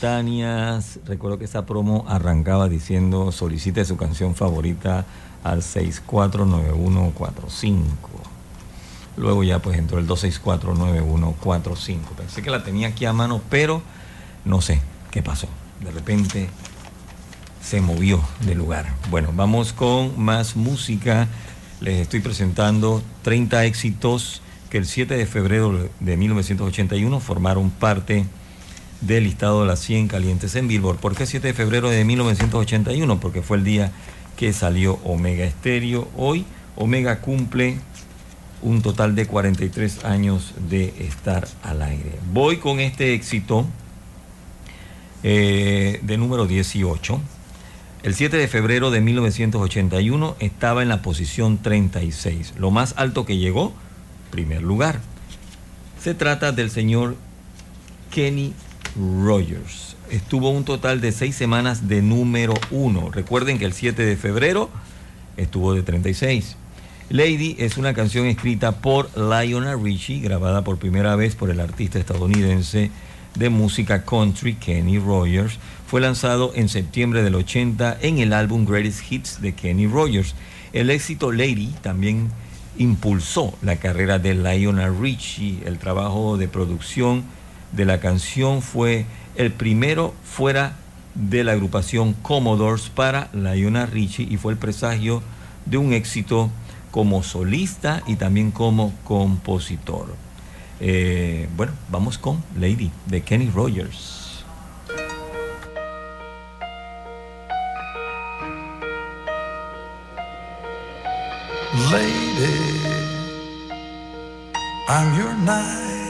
Recuerdo que esa promo arrancaba diciendo solicite su canción favorita al 649145. Luego ya pues entró el 2649145. Pensé que la tenía aquí a mano, pero no sé qué pasó. De repente se movió de lugar. Bueno, vamos con más música. Les estoy presentando 30 éxitos que el 7 de febrero de 1981 formaron parte del listado de las 100 calientes en Billboard. ¿Por qué 7 de febrero de 1981? Porque fue el día que salió Omega Estéreo. Hoy Omega cumple un total de 43 años de estar al aire. Voy con este éxito eh, de número 18. El 7 de febrero de 1981 estaba en la posición 36. Lo más alto que llegó, primer lugar. Se trata del señor Kenny Rogers. Estuvo un total de seis semanas de número uno. Recuerden que el 7 de febrero estuvo de 36. Lady es una canción escrita por Lionel Richie, grabada por primera vez por el artista estadounidense de música country Kenny Rogers. Fue lanzado en septiembre del 80 en el álbum Greatest Hits de Kenny Rogers. El éxito Lady también impulsó la carrera de Lionel Richie. El trabajo de producción de la canción fue el primero fuera de la agrupación Commodores para Lionel Richie y fue el presagio de un éxito como solista y también como compositor. Eh, bueno, vamos con Lady de Kenny Rogers. Lady, I'm your knight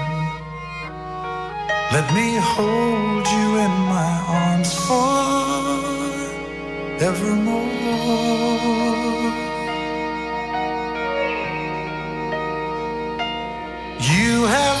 Let me hold you in my arms forevermore. You have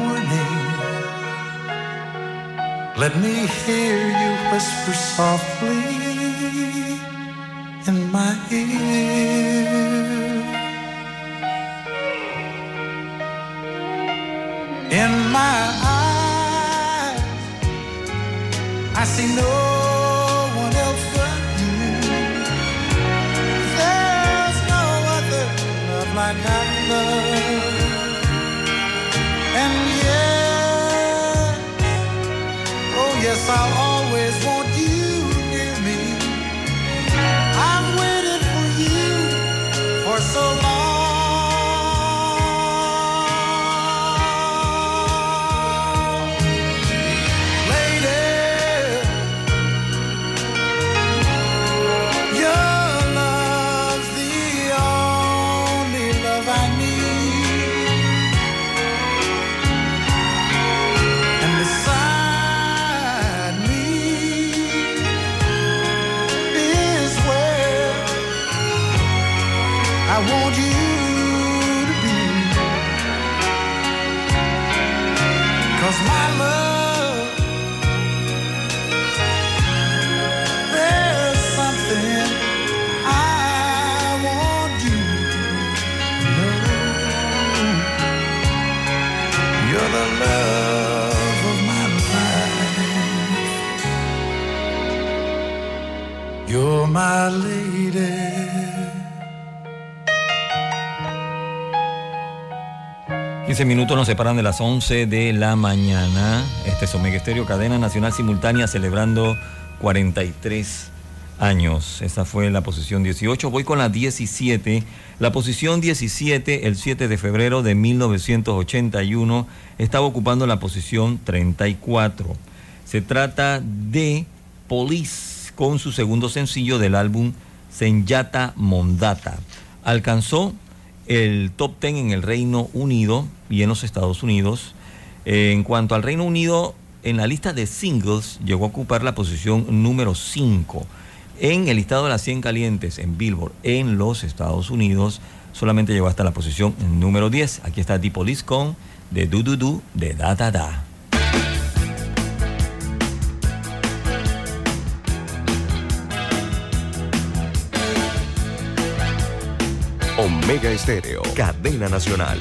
Let me hear you whisper softly in my ear. In my eyes, I see no 15 minutos nos separan de las 11 de la mañana. Este es Omega cadena nacional simultánea, celebrando 43 años. Esa fue la posición 18. Voy con la 17. La posición 17, el 7 de febrero de 1981, estaba ocupando la posición 34. Se trata de Police con su segundo sencillo del álbum Senyata Mondata. Alcanzó el top 10 en el Reino Unido y en los Estados Unidos. Eh, en cuanto al Reino Unido, en la lista de singles llegó a ocupar la posición número 5. En el listado de las 100 calientes en Billboard en los Estados Unidos, solamente llegó hasta la posición número 10. Aquí está The Police con de Du Du Du de Da Da Da. Omega Estéreo, cadena nacional.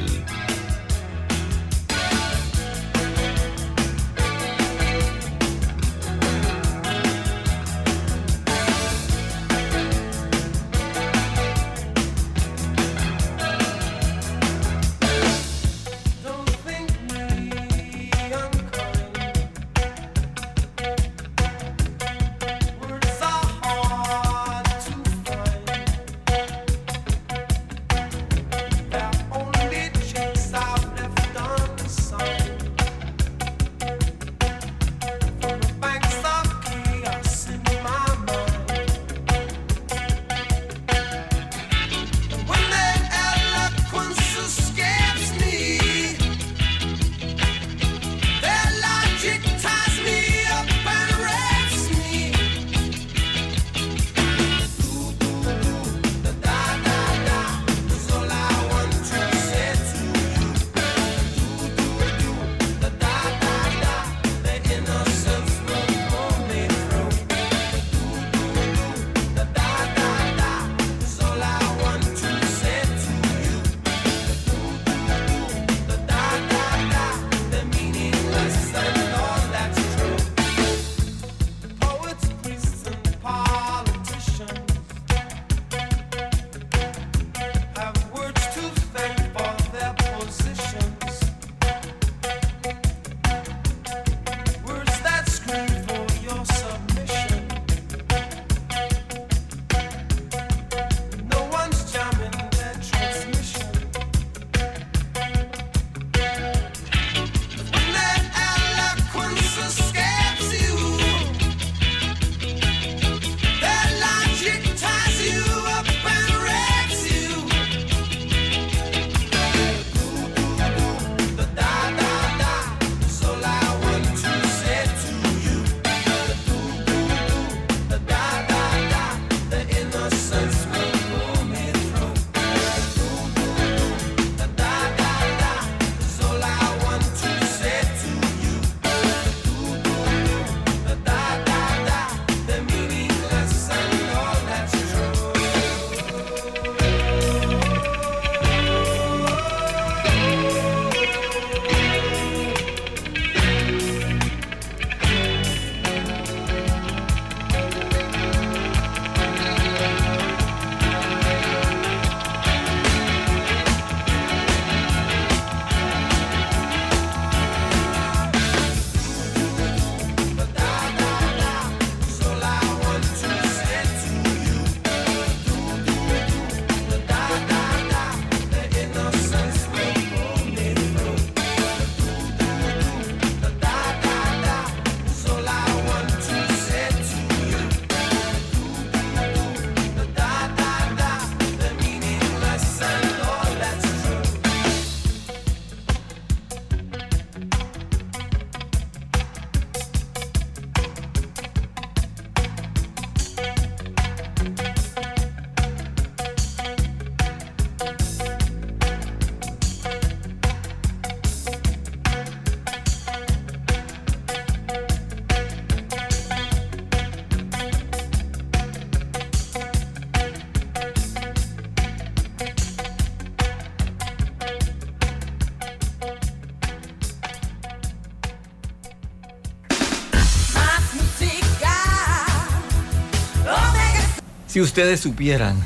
Ustedes supieran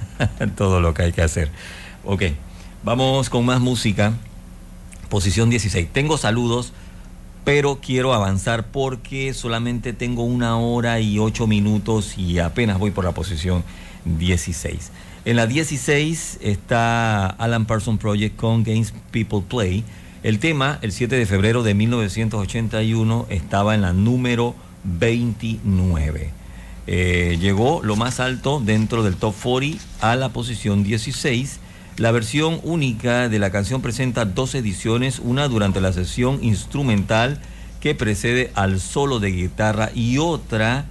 *laughs* todo lo que hay que hacer. Ok, vamos con más música. Posición 16. Tengo saludos, pero quiero avanzar porque solamente tengo una hora y ocho minutos y apenas voy por la posición 16. En la 16 está Alan Parsons Project con Games People Play. El tema, el 7 de febrero de 1981, estaba en la número 29. Eh, llegó lo más alto dentro del top 40 a la posición 16. La versión única de la canción presenta dos ediciones, una durante la sesión instrumental que precede al solo de guitarra y otra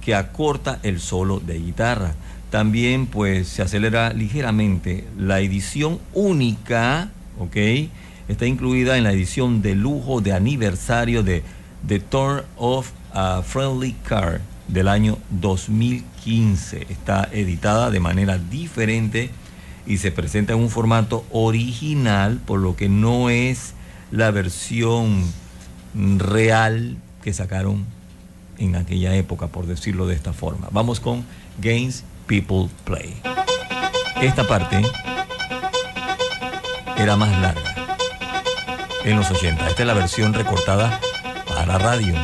que acorta el solo de guitarra. También pues se acelera ligeramente. La edición única, ¿ok? Está incluida en la edición de lujo de aniversario de The Tour of a Friendly Car del año 2015. Está editada de manera diferente y se presenta en un formato original, por lo que no es la versión real que sacaron en aquella época, por decirlo de esta forma. Vamos con Games People Play. Esta parte era más larga en los 80. Esta es la versión recortada para radio.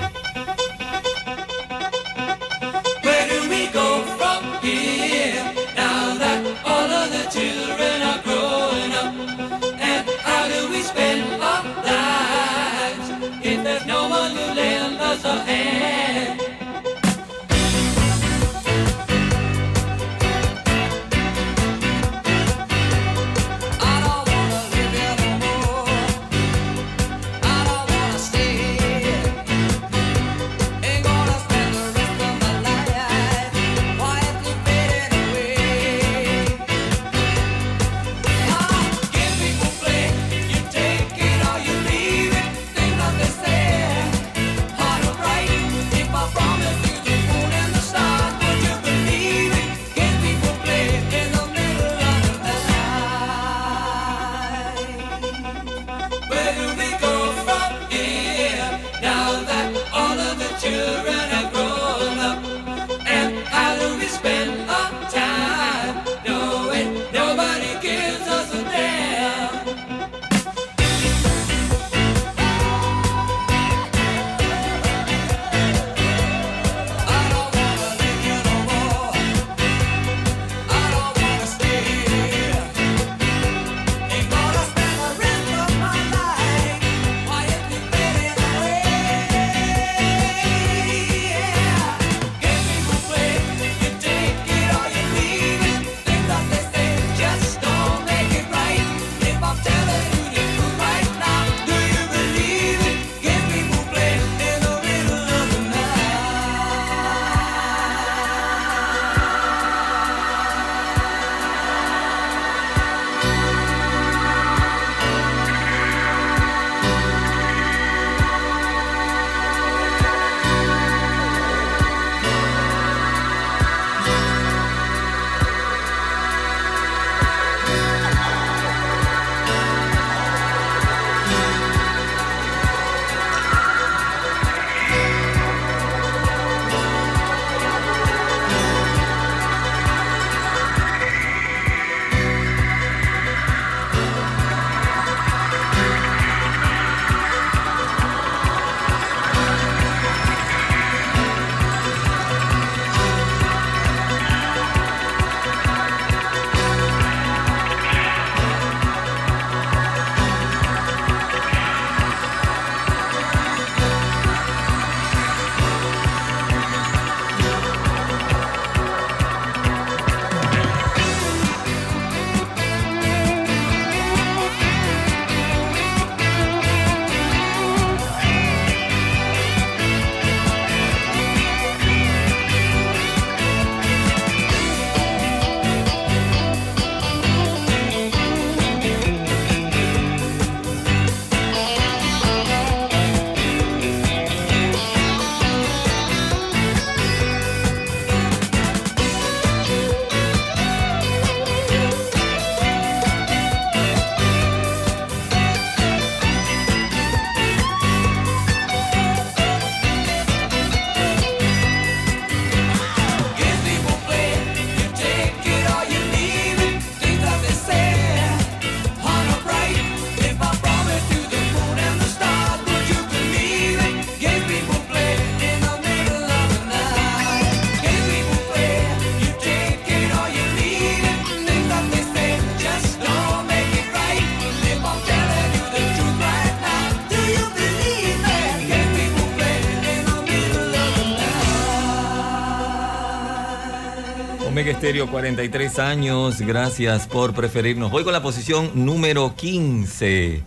Omega Estéreo, 43 años. Gracias por preferirnos. Voy con la posición número 15.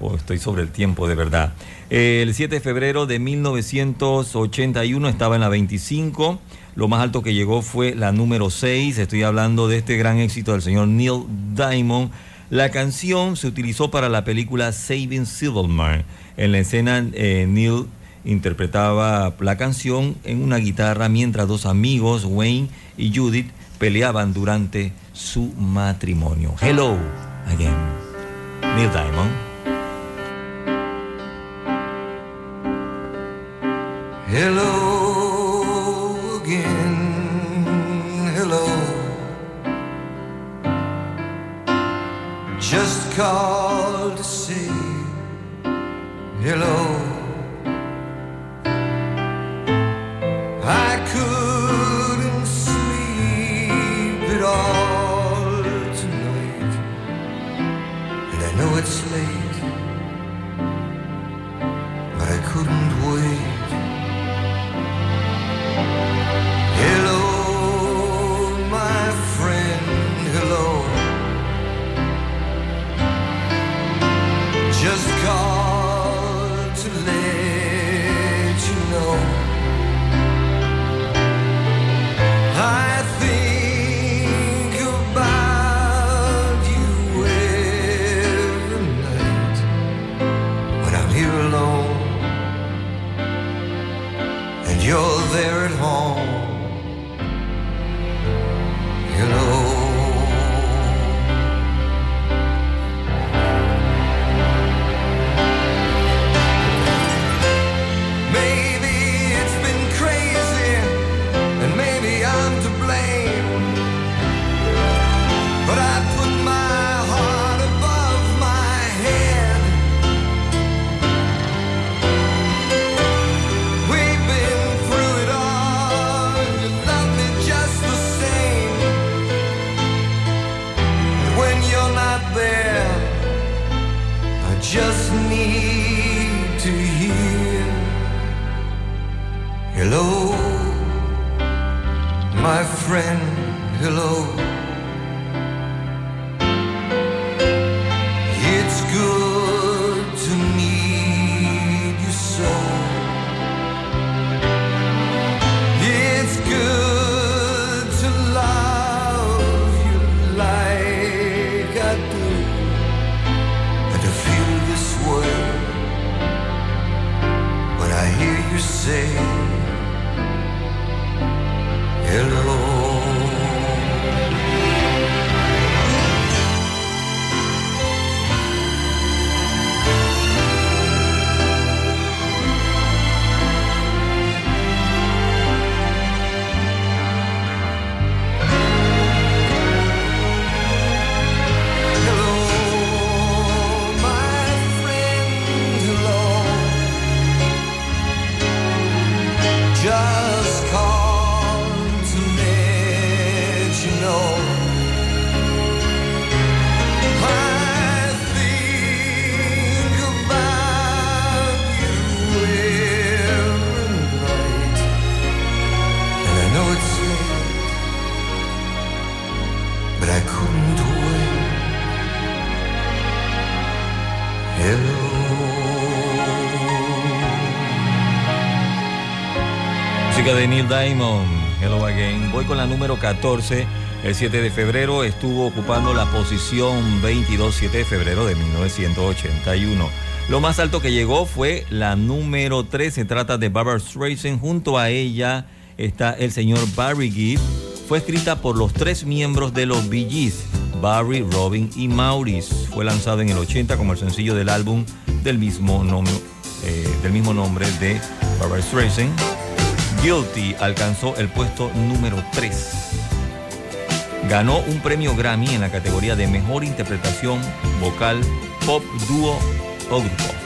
Oh, estoy sobre el tiempo, de verdad. El 7 de febrero de 1981 estaba en la 25. Lo más alto que llegó fue la número 6. Estoy hablando de este gran éxito del señor Neil Diamond. La canción se utilizó para la película Saving Silverman. En la escena, eh, Neil interpretaba la canción en una guitarra mientras dos amigos, Wayne y Judith, peleaban durante su matrimonio. Hello again. Neil Diamond. Hello again, hello. Just called to say hello. It's late, but I couldn't wait. Friend. Hello. Neil Diamond, Hello Again. Voy con la número 14. El 7 de febrero estuvo ocupando la posición 22, 7 de febrero de 1981. Lo más alto que llegó fue la número 3. Se trata de Barbara Streisand. Junto a ella está el señor Barry Gibb. Fue escrita por los tres miembros de los Bee Gees, Barry, Robin y Maurice. Fue lanzado en el 80 como el sencillo del álbum del mismo, nombre, eh, del mismo nombre de Barbara Streisand. Guilty alcanzó el puesto número 3. Ganó un premio Grammy en la categoría de Mejor Interpretación Vocal Pop Dúo o Grupo.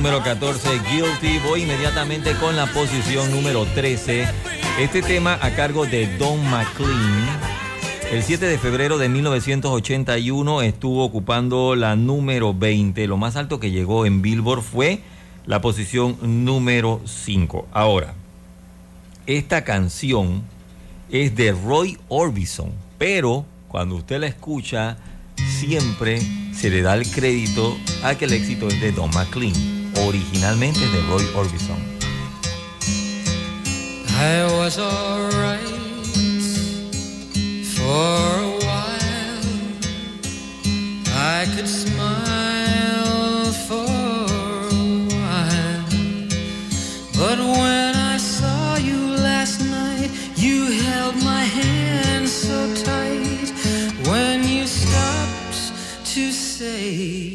número 14, Guilty. Voy inmediatamente con la posición número 13. Este tema a cargo de Don McLean. El 7 de febrero de 1981 estuvo ocupando la número 20. Lo más alto que llegó en Billboard fue la posición número 5. Ahora, esta canción es de Roy Orbison, pero cuando usted la escucha, siempre se le da el crédito a que el éxito es de Don McLean. originalmente de Roy Orbison. I was alright for a while. I could smile for a while. But when I saw you last night, you held my hand so tight. When you stopped to say,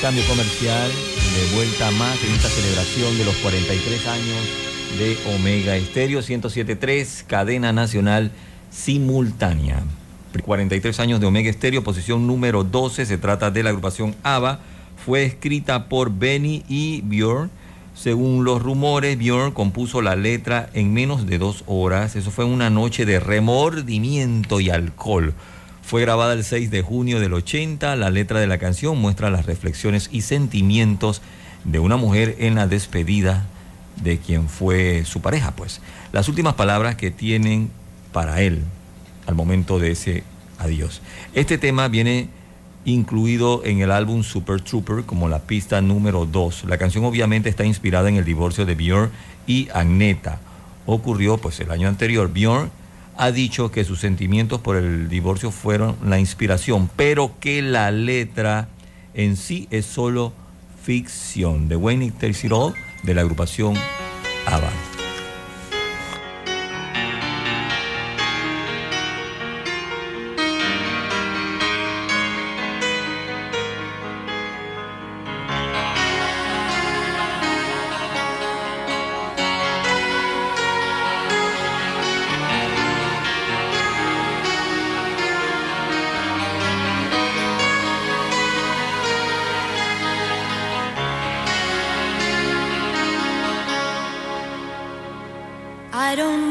cambio comercial. De vuelta más en esta celebración de los 43 años de Omega Estéreo 1073, cadena nacional simultánea. 43 años de Omega Estéreo, posición número 12. Se trata de la agrupación ABBA. Fue escrita por Benny y Björn. Según los rumores, Björn compuso la letra en menos de dos horas. Eso fue una noche de remordimiento y alcohol. Fue grabada el 6 de junio del 80. La letra de la canción muestra las reflexiones y sentimientos de una mujer en la despedida de quien fue su pareja, pues. Las últimas palabras que tienen para él al momento de ese adiós. Este tema viene incluido en el álbum Super Trooper como la pista número 2. La canción obviamente está inspirada en el divorcio de Björn y Agneta. Ocurrió pues el año anterior. Björn ha dicho que sus sentimientos por el divorcio fueron la inspiración, pero que la letra en sí es solo ficción. De Wayne All de la agrupación ABBA.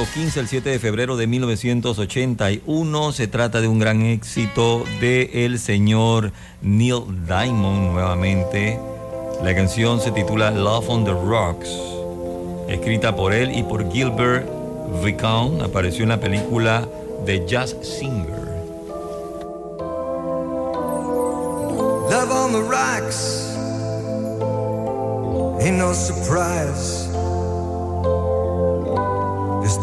número 15 el 7 de febrero de 1981. Se trata de un gran éxito de el señor Neil Diamond nuevamente. La canción se titula Love on the Rocks. Escrita por él y por Gilbert Viscount. Apareció en la película The Jazz Singer. Love on the rocks ain't no surprise.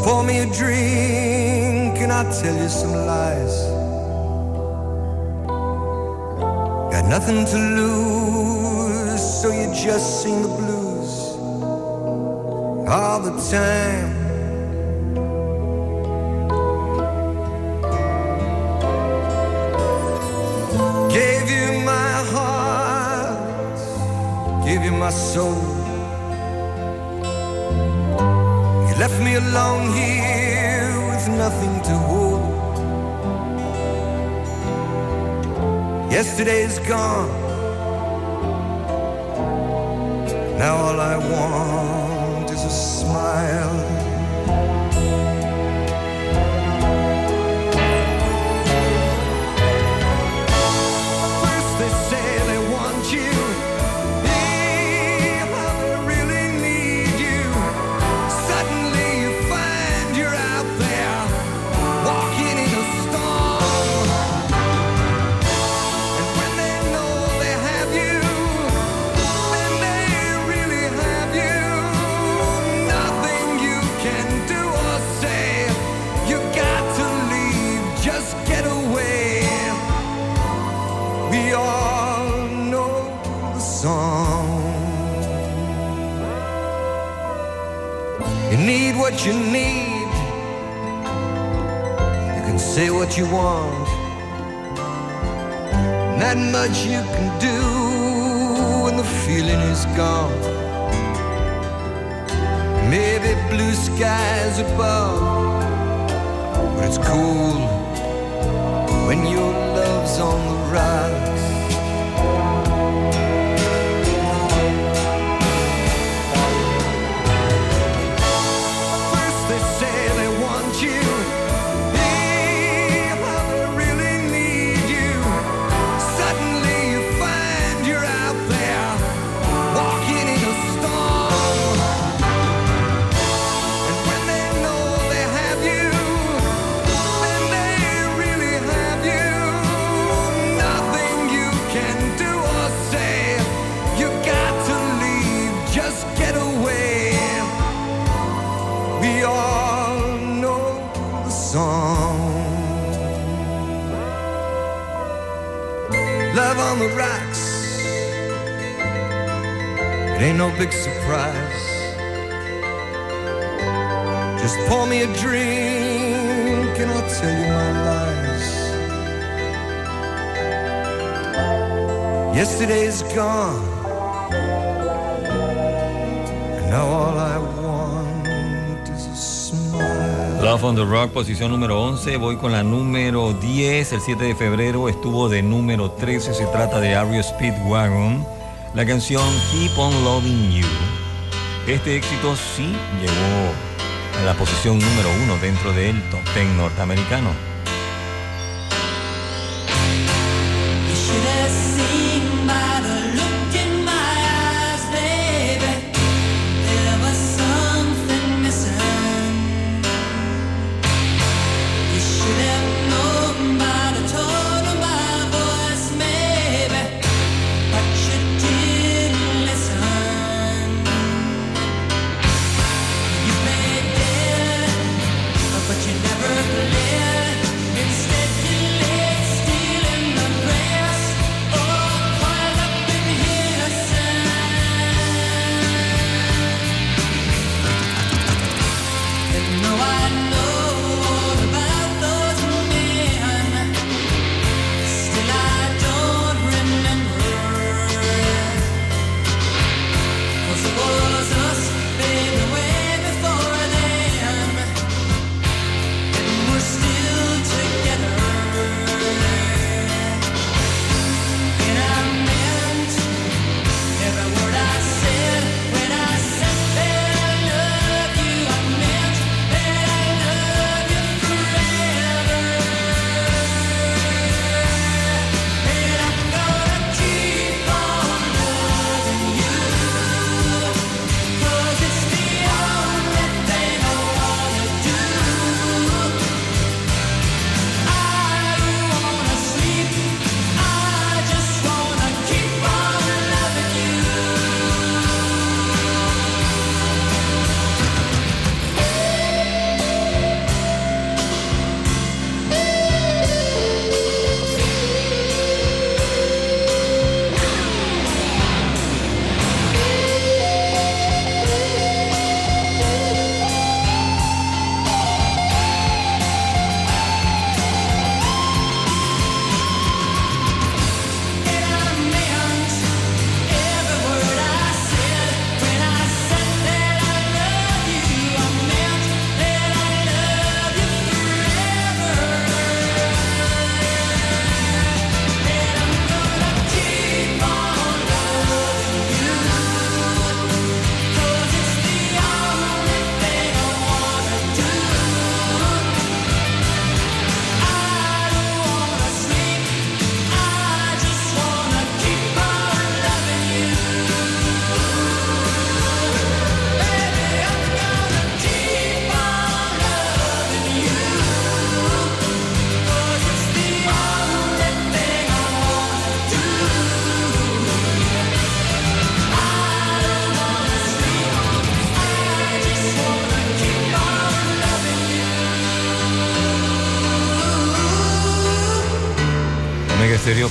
Pour me a drink and I'll tell you some lies. Got nothing to lose, so you just sing the blues all the time. Gave you my heart, gave you my soul. Left me alone here with nothing to hold. Yesterday's gone. Now all I want you need. You can say what you want. Not much you can do when the feeling is gone. Maybe blue skies above, but it's cool no big surprise. Just pour me a drink and I'll tell you my lies. Yesterday's gone. And now all I want is a smile. Love on the Rock, posición número 11. Voy con la número 10. El 7 de febrero estuvo de número 13. Se trata de Ario Speedwagon. La canción Keep on Loving You. Este éxito sí llegó a la posición número 1 dentro del top 10 norteamericano.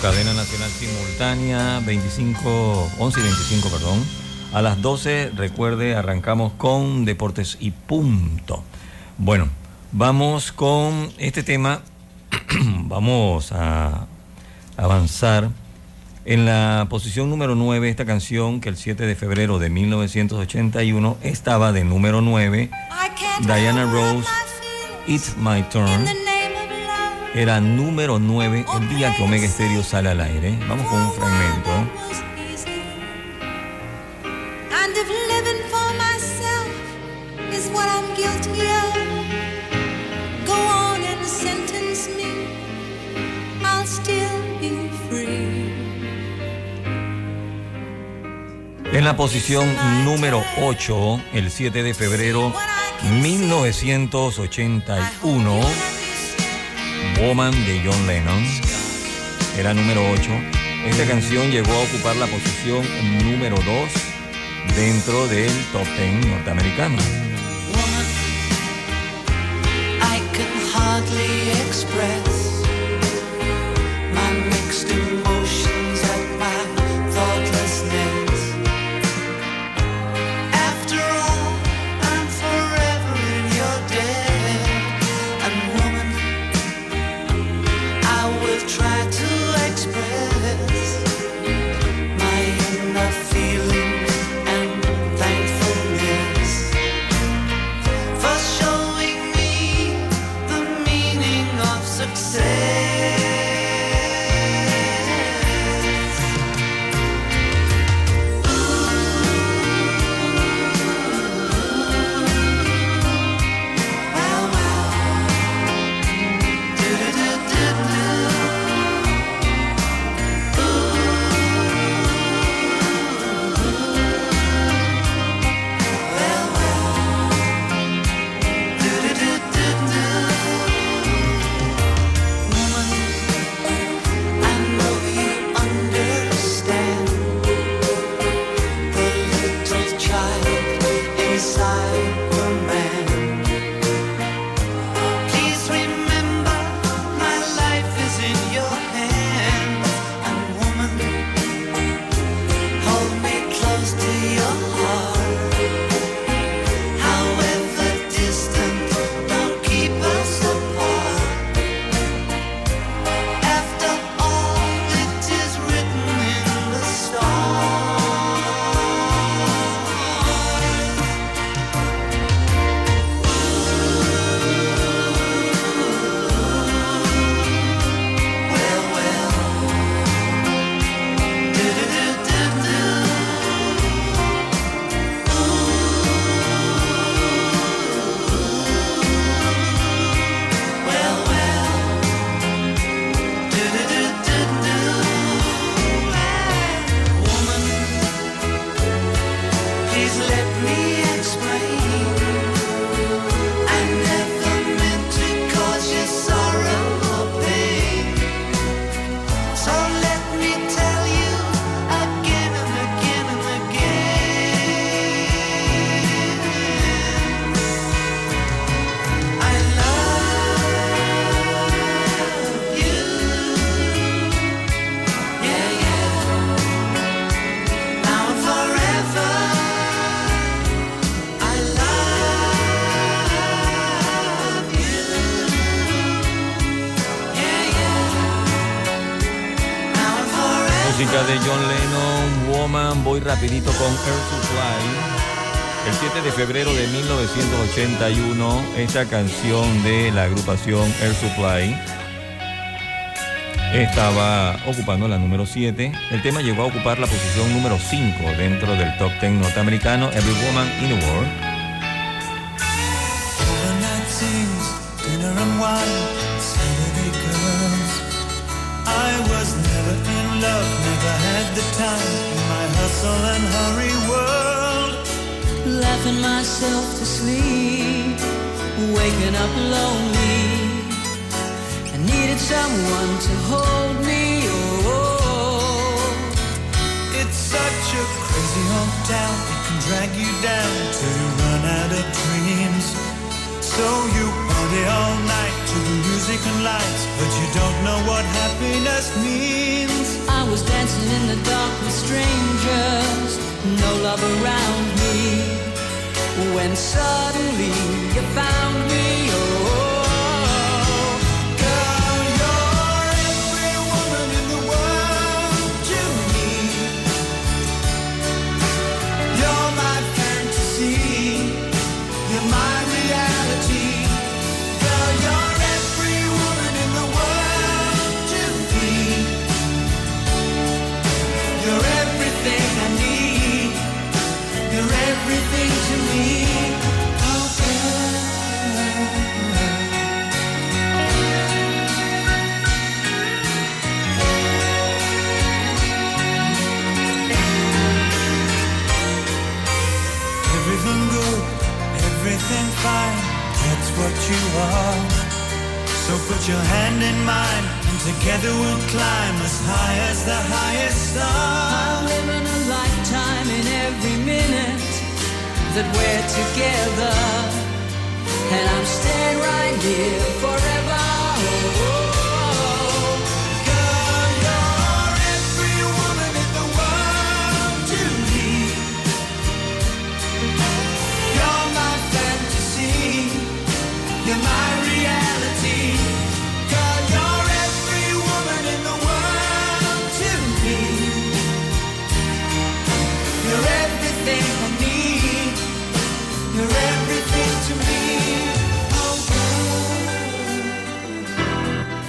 Cadena nacional simultánea, 25, 11 y 25, perdón. A las 12, recuerde, arrancamos con Deportes y punto. Bueno, vamos con este tema. *clears throat* vamos a avanzar. En la posición número 9, esta canción que el 7 de febrero de 1981 estaba de número 9, Diana Rose, It's My Turn, era número 9 el día que Omega Stereo sale al aire. Vamos con un fragmento. En la posición número 8, el 7 de febrero 1981, Woman de John Lennon, era número 8. Esta canción llegó a ocupar la posición número 2 dentro del top 10 norteamericano. I can hardly express my mixed 1981, esta canción de la agrupación Air Supply estaba ocupando la número 7. El tema llegó a ocupar la posición número 5 dentro del top 10 norteamericano Every Woman in the World. Sleep, waking up lonely. I needed someone to hold me. Oh, It's such a crazy hometown, it can drag you down till you run out of dreams. So you party all night to the music and lights, but you don't know what happiness means. I was dancing in the dark with strangers, no love around me. When suddenly you found me, you are. So put your hand in mine, and together we'll climb as high as the highest star. I'm living a lifetime in every minute that we're together. And I'm staying right here forever. Oh,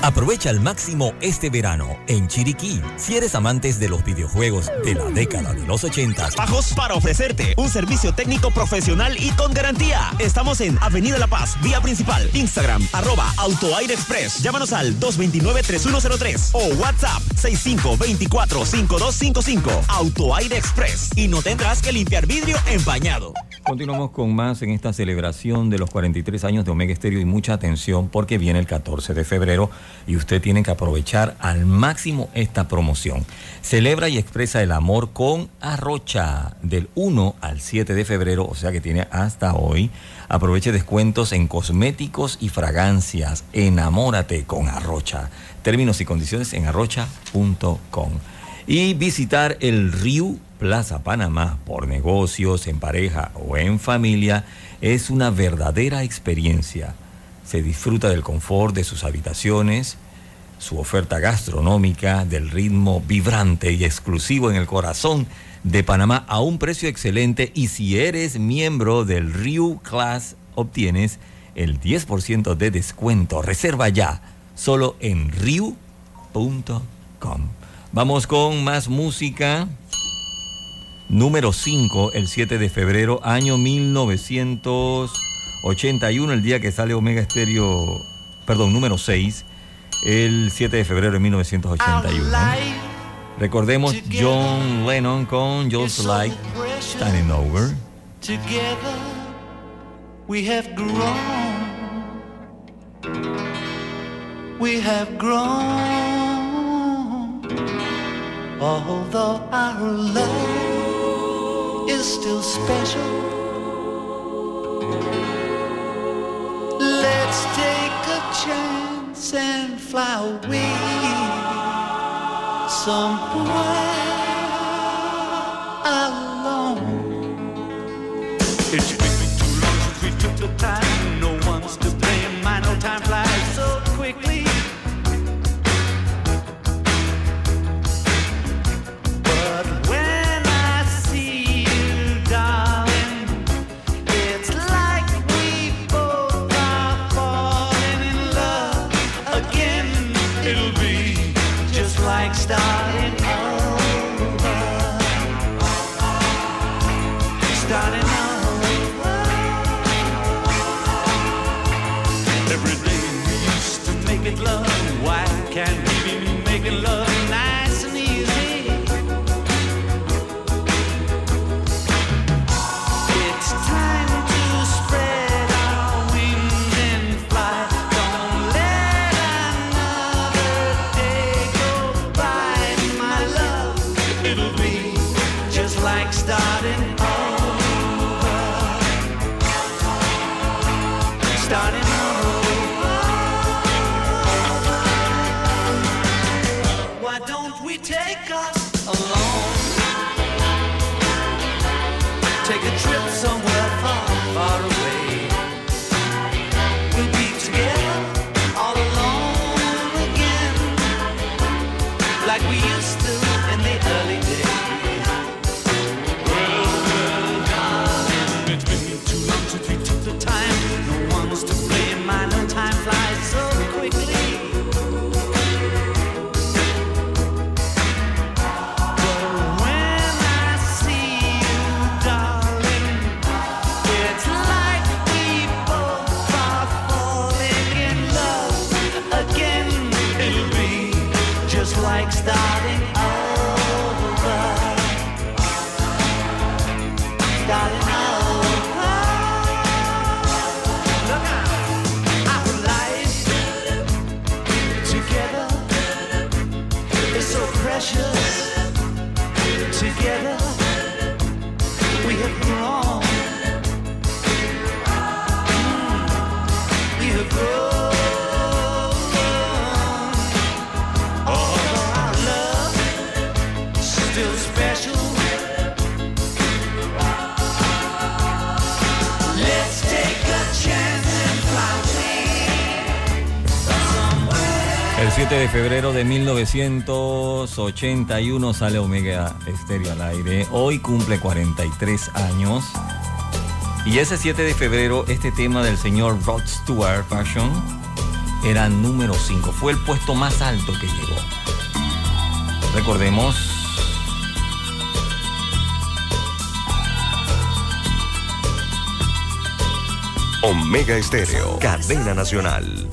Aprovecha al máximo este verano en Chiriquí. Si eres amantes de los videojuegos de la década de los 80, Bajos para ofrecerte un servicio técnico profesional y con garantía. Estamos en Avenida La Paz, vía principal. Instagram, arroba AutoAire Express. Llámanos al 229-3103 o WhatsApp 6524-5255. AutoAire Express. Y no tendrás que limpiar vidrio empañado. Continuamos con más en esta celebración de los 43 años de Omega Estéreo y mucha atención porque viene el 14 de febrero y usted tiene que aprovechar al máximo esta promoción. Celebra y expresa el amor con Arrocha del 1 al 7 de febrero, o sea que tiene hasta hoy. Aproveche descuentos en cosméticos y fragancias. Enamórate con Arrocha. Términos y condiciones en arrocha.com. Y visitar el Río Plaza Panamá por negocios, en pareja o en familia es una verdadera experiencia. Se disfruta del confort de sus habitaciones, su oferta gastronómica, del ritmo vibrante y exclusivo en el corazón de Panamá a un precio excelente y si eres miembro del Rio Class obtienes el 10% de descuento. Reserva ya, solo en riu.com. Vamos con más música. Número 5, el 7 de febrero, año 1981, el día que sale Omega Stereo, perdón, número 6, el 7 de febrero de 1981. Recordemos John Lennon con Just Like Standing Over. Together we have grown. We have grown. Although our love is still special. Let's take a chance and fly away somewhere 7 de febrero de 1981 sale Omega Estéreo al aire. Hoy cumple 43 años. Y ese 7 de febrero, este tema del señor Rod Stewart Fashion era número 5. Fue el puesto más alto que llegó. Recordemos Omega Estéreo, cadena nacional.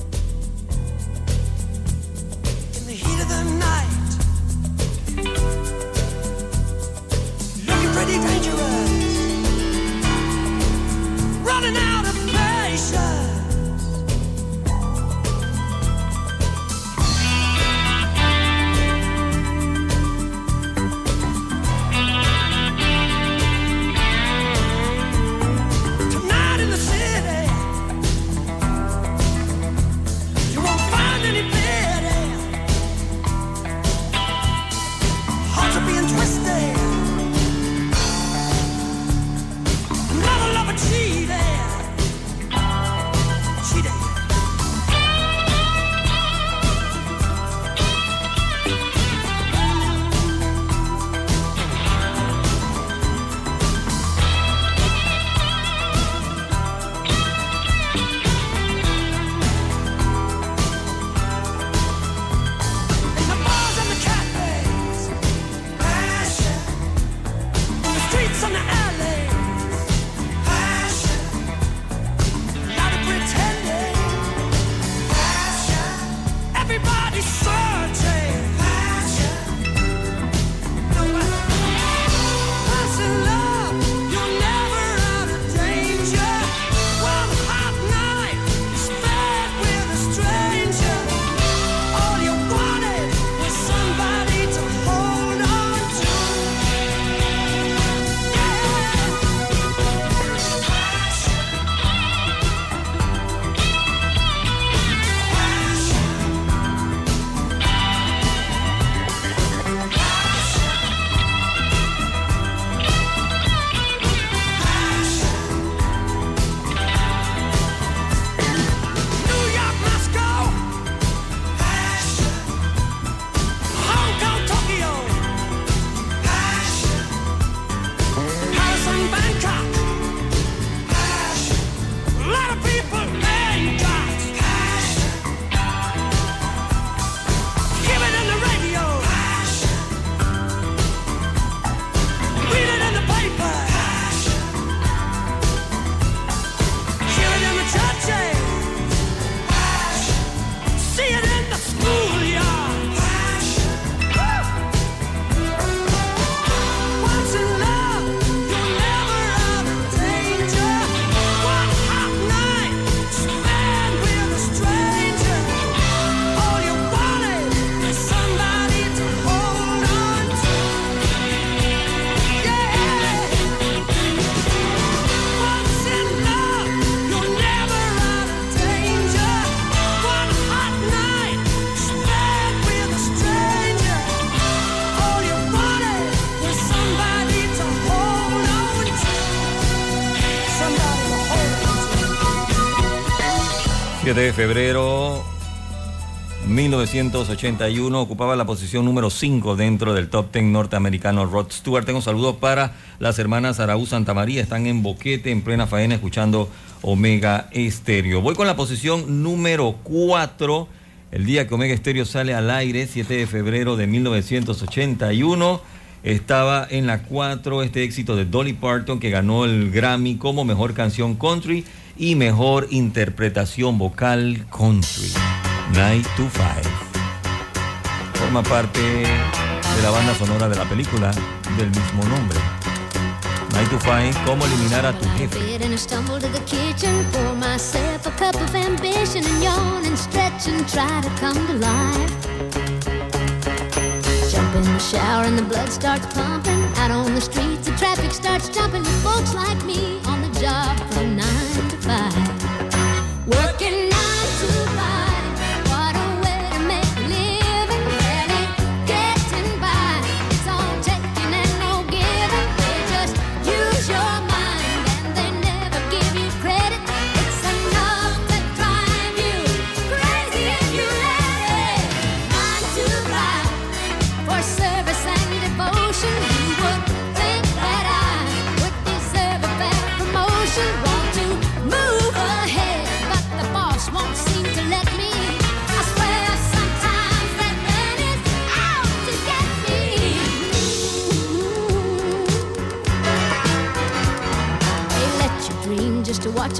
7 de febrero 1981 ocupaba la posición número 5 dentro del top 10 norteamericano Rod Stewart. Tengo saludos para las hermanas Araú Santa María. Están en Boquete, en plena faena, escuchando Omega Estéreo. Voy con la posición número 4. El día que Omega Estéreo sale al aire, 7 de febrero de 1981. Estaba en la 4 este éxito de Dolly Parton que ganó el Grammy como mejor canción country y mejor interpretación vocal country. Night to Five. Forma parte de la banda sonora de la película del mismo nombre. Night to Five, cómo eliminar a tu jefe. in the shower and the blood starts pumping. Out on the streets, the traffic starts jumping folks like me on the job from nine to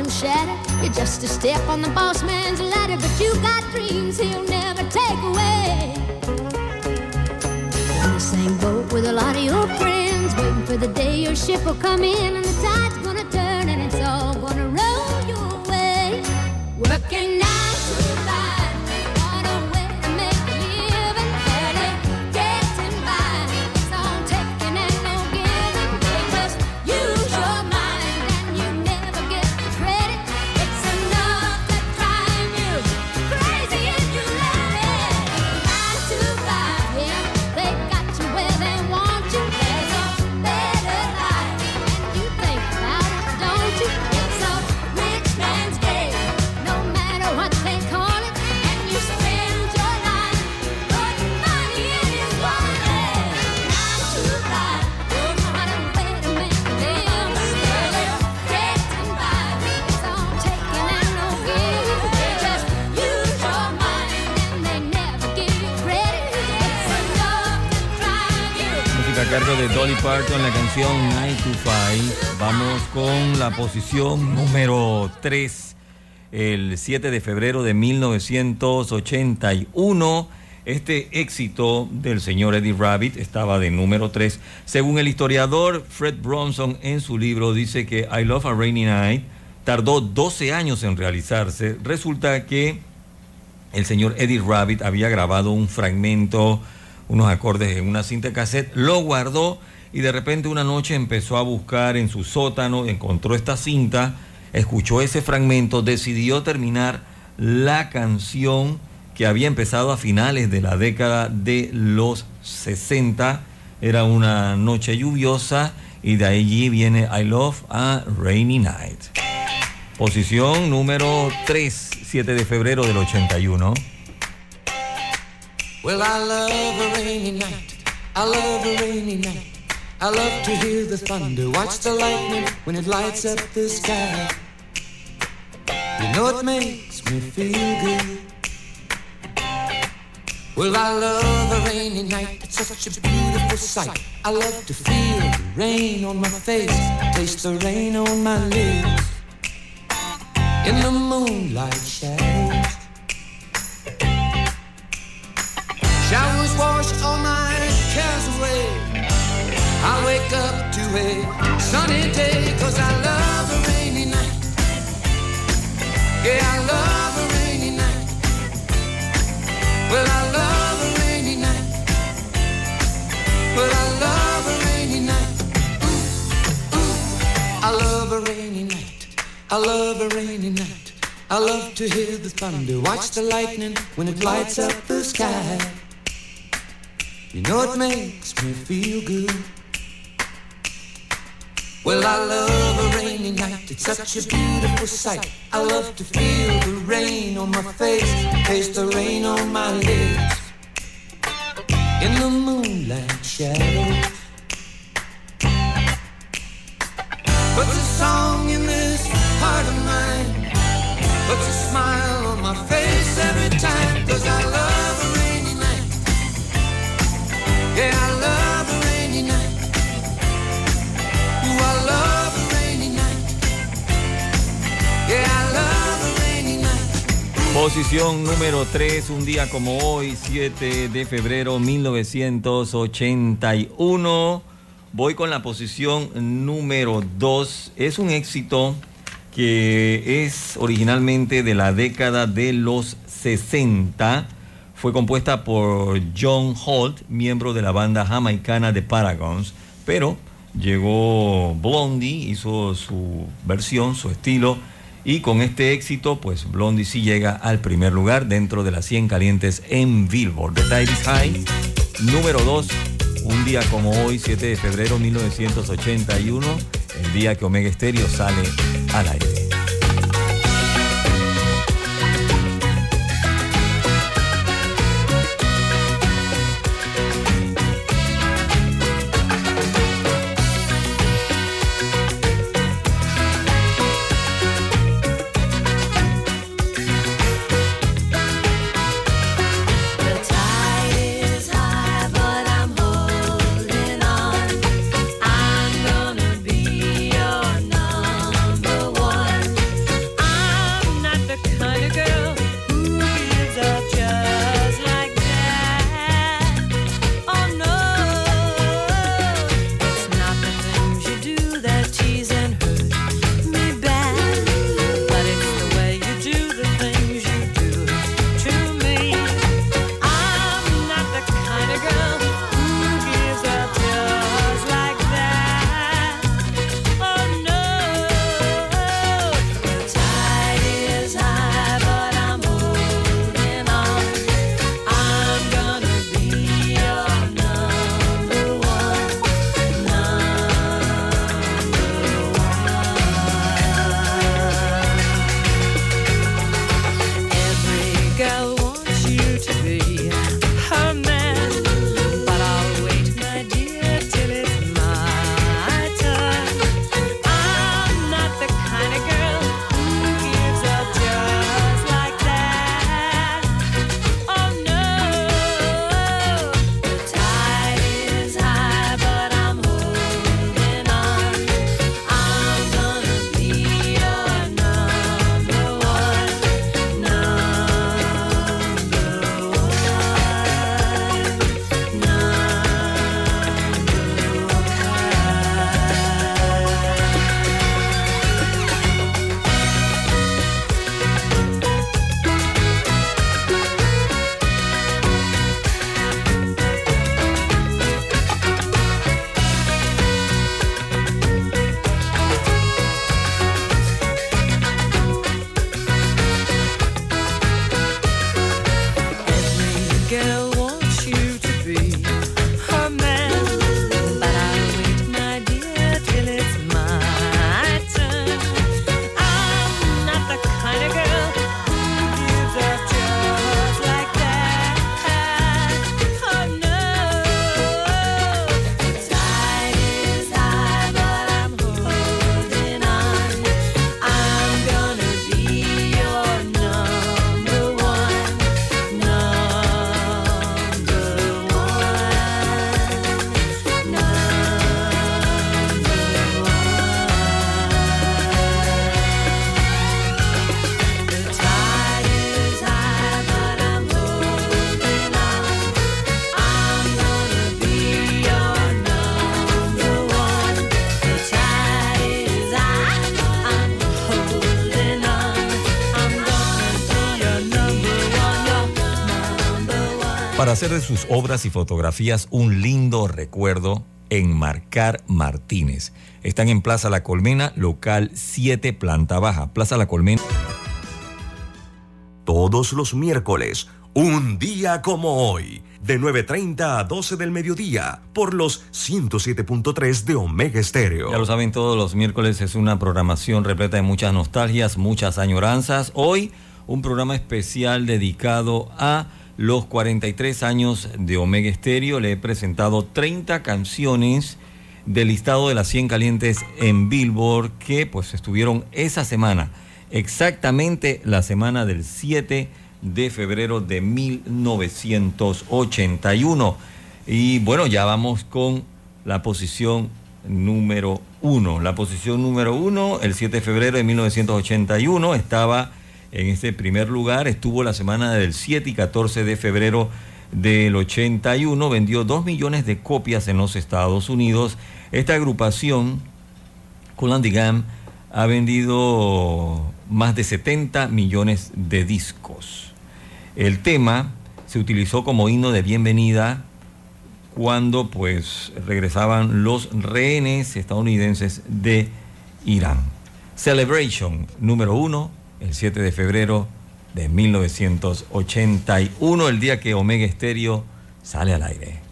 to shatter. You're just a step on the boss man's ladder, but you got dreams he'll never take away. In the same boat with a lot of your friends, waiting for the day your ship will come in canción Night to Five. Vamos con la posición número 3, el 7 de febrero de 1981. Este éxito del señor Eddie Rabbit estaba de número 3. Según el historiador Fred Bronson en su libro dice que I Love a Rainy Night tardó 12 años en realizarse. Resulta que el señor Eddie Rabbit había grabado un fragmento, unos acordes en una cinta cassette, lo guardó y de repente una noche empezó a buscar en su sótano, encontró esta cinta, escuchó ese fragmento, decidió terminar la canción que había empezado a finales de la década de los 60. Era una noche lluviosa y de allí viene I Love a Rainy Night. Posición número 3, 7 de febrero del 81. Well, I love a rainy night. I love a rainy night. I love to hear the thunder, watch the lightning when it lights up the sky. You know it makes me feel good. Well, I love a rainy night. It's such a beautiful sight. I love to feel the rain on my face, taste the rain on my lips. In the moonlight shadows. Showers wash all my cares away. I wake up to a sunny day cause I love a rainy night. Yeah, I love a rainy night. Well, I love a rainy night. Well, I love a rainy night. Ooh, ooh. I love a rainy night. I love a rainy night. I love to hear the thunder, watch the lightning when it lights up the sky. You know it makes me feel good. Well, I love a rainy night. It's such a beautiful sight. I love to feel the rain on my face, taste the rain on my lips. In the moonlight shadows. Puts a song in this heart of mine. Puts a smile on my face every time. Posición número 3, un día como hoy, 7 de febrero 1981. Voy con la posición número 2. Es un éxito que es originalmente de la década de los 60. Fue compuesta por John Holt, miembro de la banda jamaicana de Paragons, pero llegó Blondie, hizo su versión, su estilo, y con este éxito, pues Blondie sí llega al primer lugar dentro de las 100 calientes en Billboard. The Tide is High, número 2, un día como hoy, 7 de febrero 1981, el día que Omega Stereo sale al aire. Hacer de sus obras y fotografías un lindo recuerdo, Enmarcar Martínez. Están en Plaza La Colmena, local 7, planta baja. Plaza La Colmena. Todos los miércoles, un día como hoy, de 9.30 a 12 del mediodía, por los 107.3 de Omega Estéreo. Ya lo saben, todos los miércoles es una programación repleta de muchas nostalgias, muchas añoranzas. Hoy, un programa especial dedicado a los 43 años de Omega Estéreo. Le he presentado 30 canciones del listado de las 100 calientes en Billboard que pues estuvieron esa semana, exactamente la semana del 7 de febrero de 1981. Y bueno, ya vamos con la posición número uno. La posición número uno, el 7 de febrero de 1981, estaba en este primer lugar, estuvo la semana del 7 y 14 de febrero del 81, vendió 2 millones de copias en los Estados Unidos. Esta agrupación, Gang, ha vendido más de 70 millones de discos. El tema se utilizó como himno de bienvenida cuando pues regresaban los rehenes estadounidenses de Irán. Celebration número uno, el 7 de febrero de 1981, el día que Omega Estéreo sale al aire.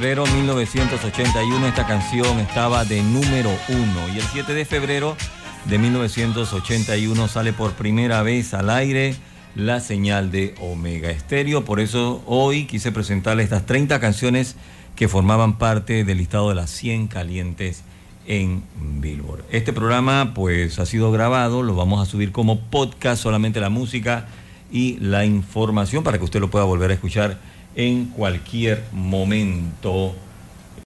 Febrero 1981 esta canción estaba de número uno y el 7 de febrero de 1981 sale por primera vez al aire la señal de Omega Estéreo. Por eso hoy quise presentarle estas 30 canciones que formaban parte del listado de las 100 calientes en Billboard. Este programa pues ha sido grabado, lo vamos a subir como podcast, solamente la música y la información para que usted lo pueda volver a escuchar en cualquier momento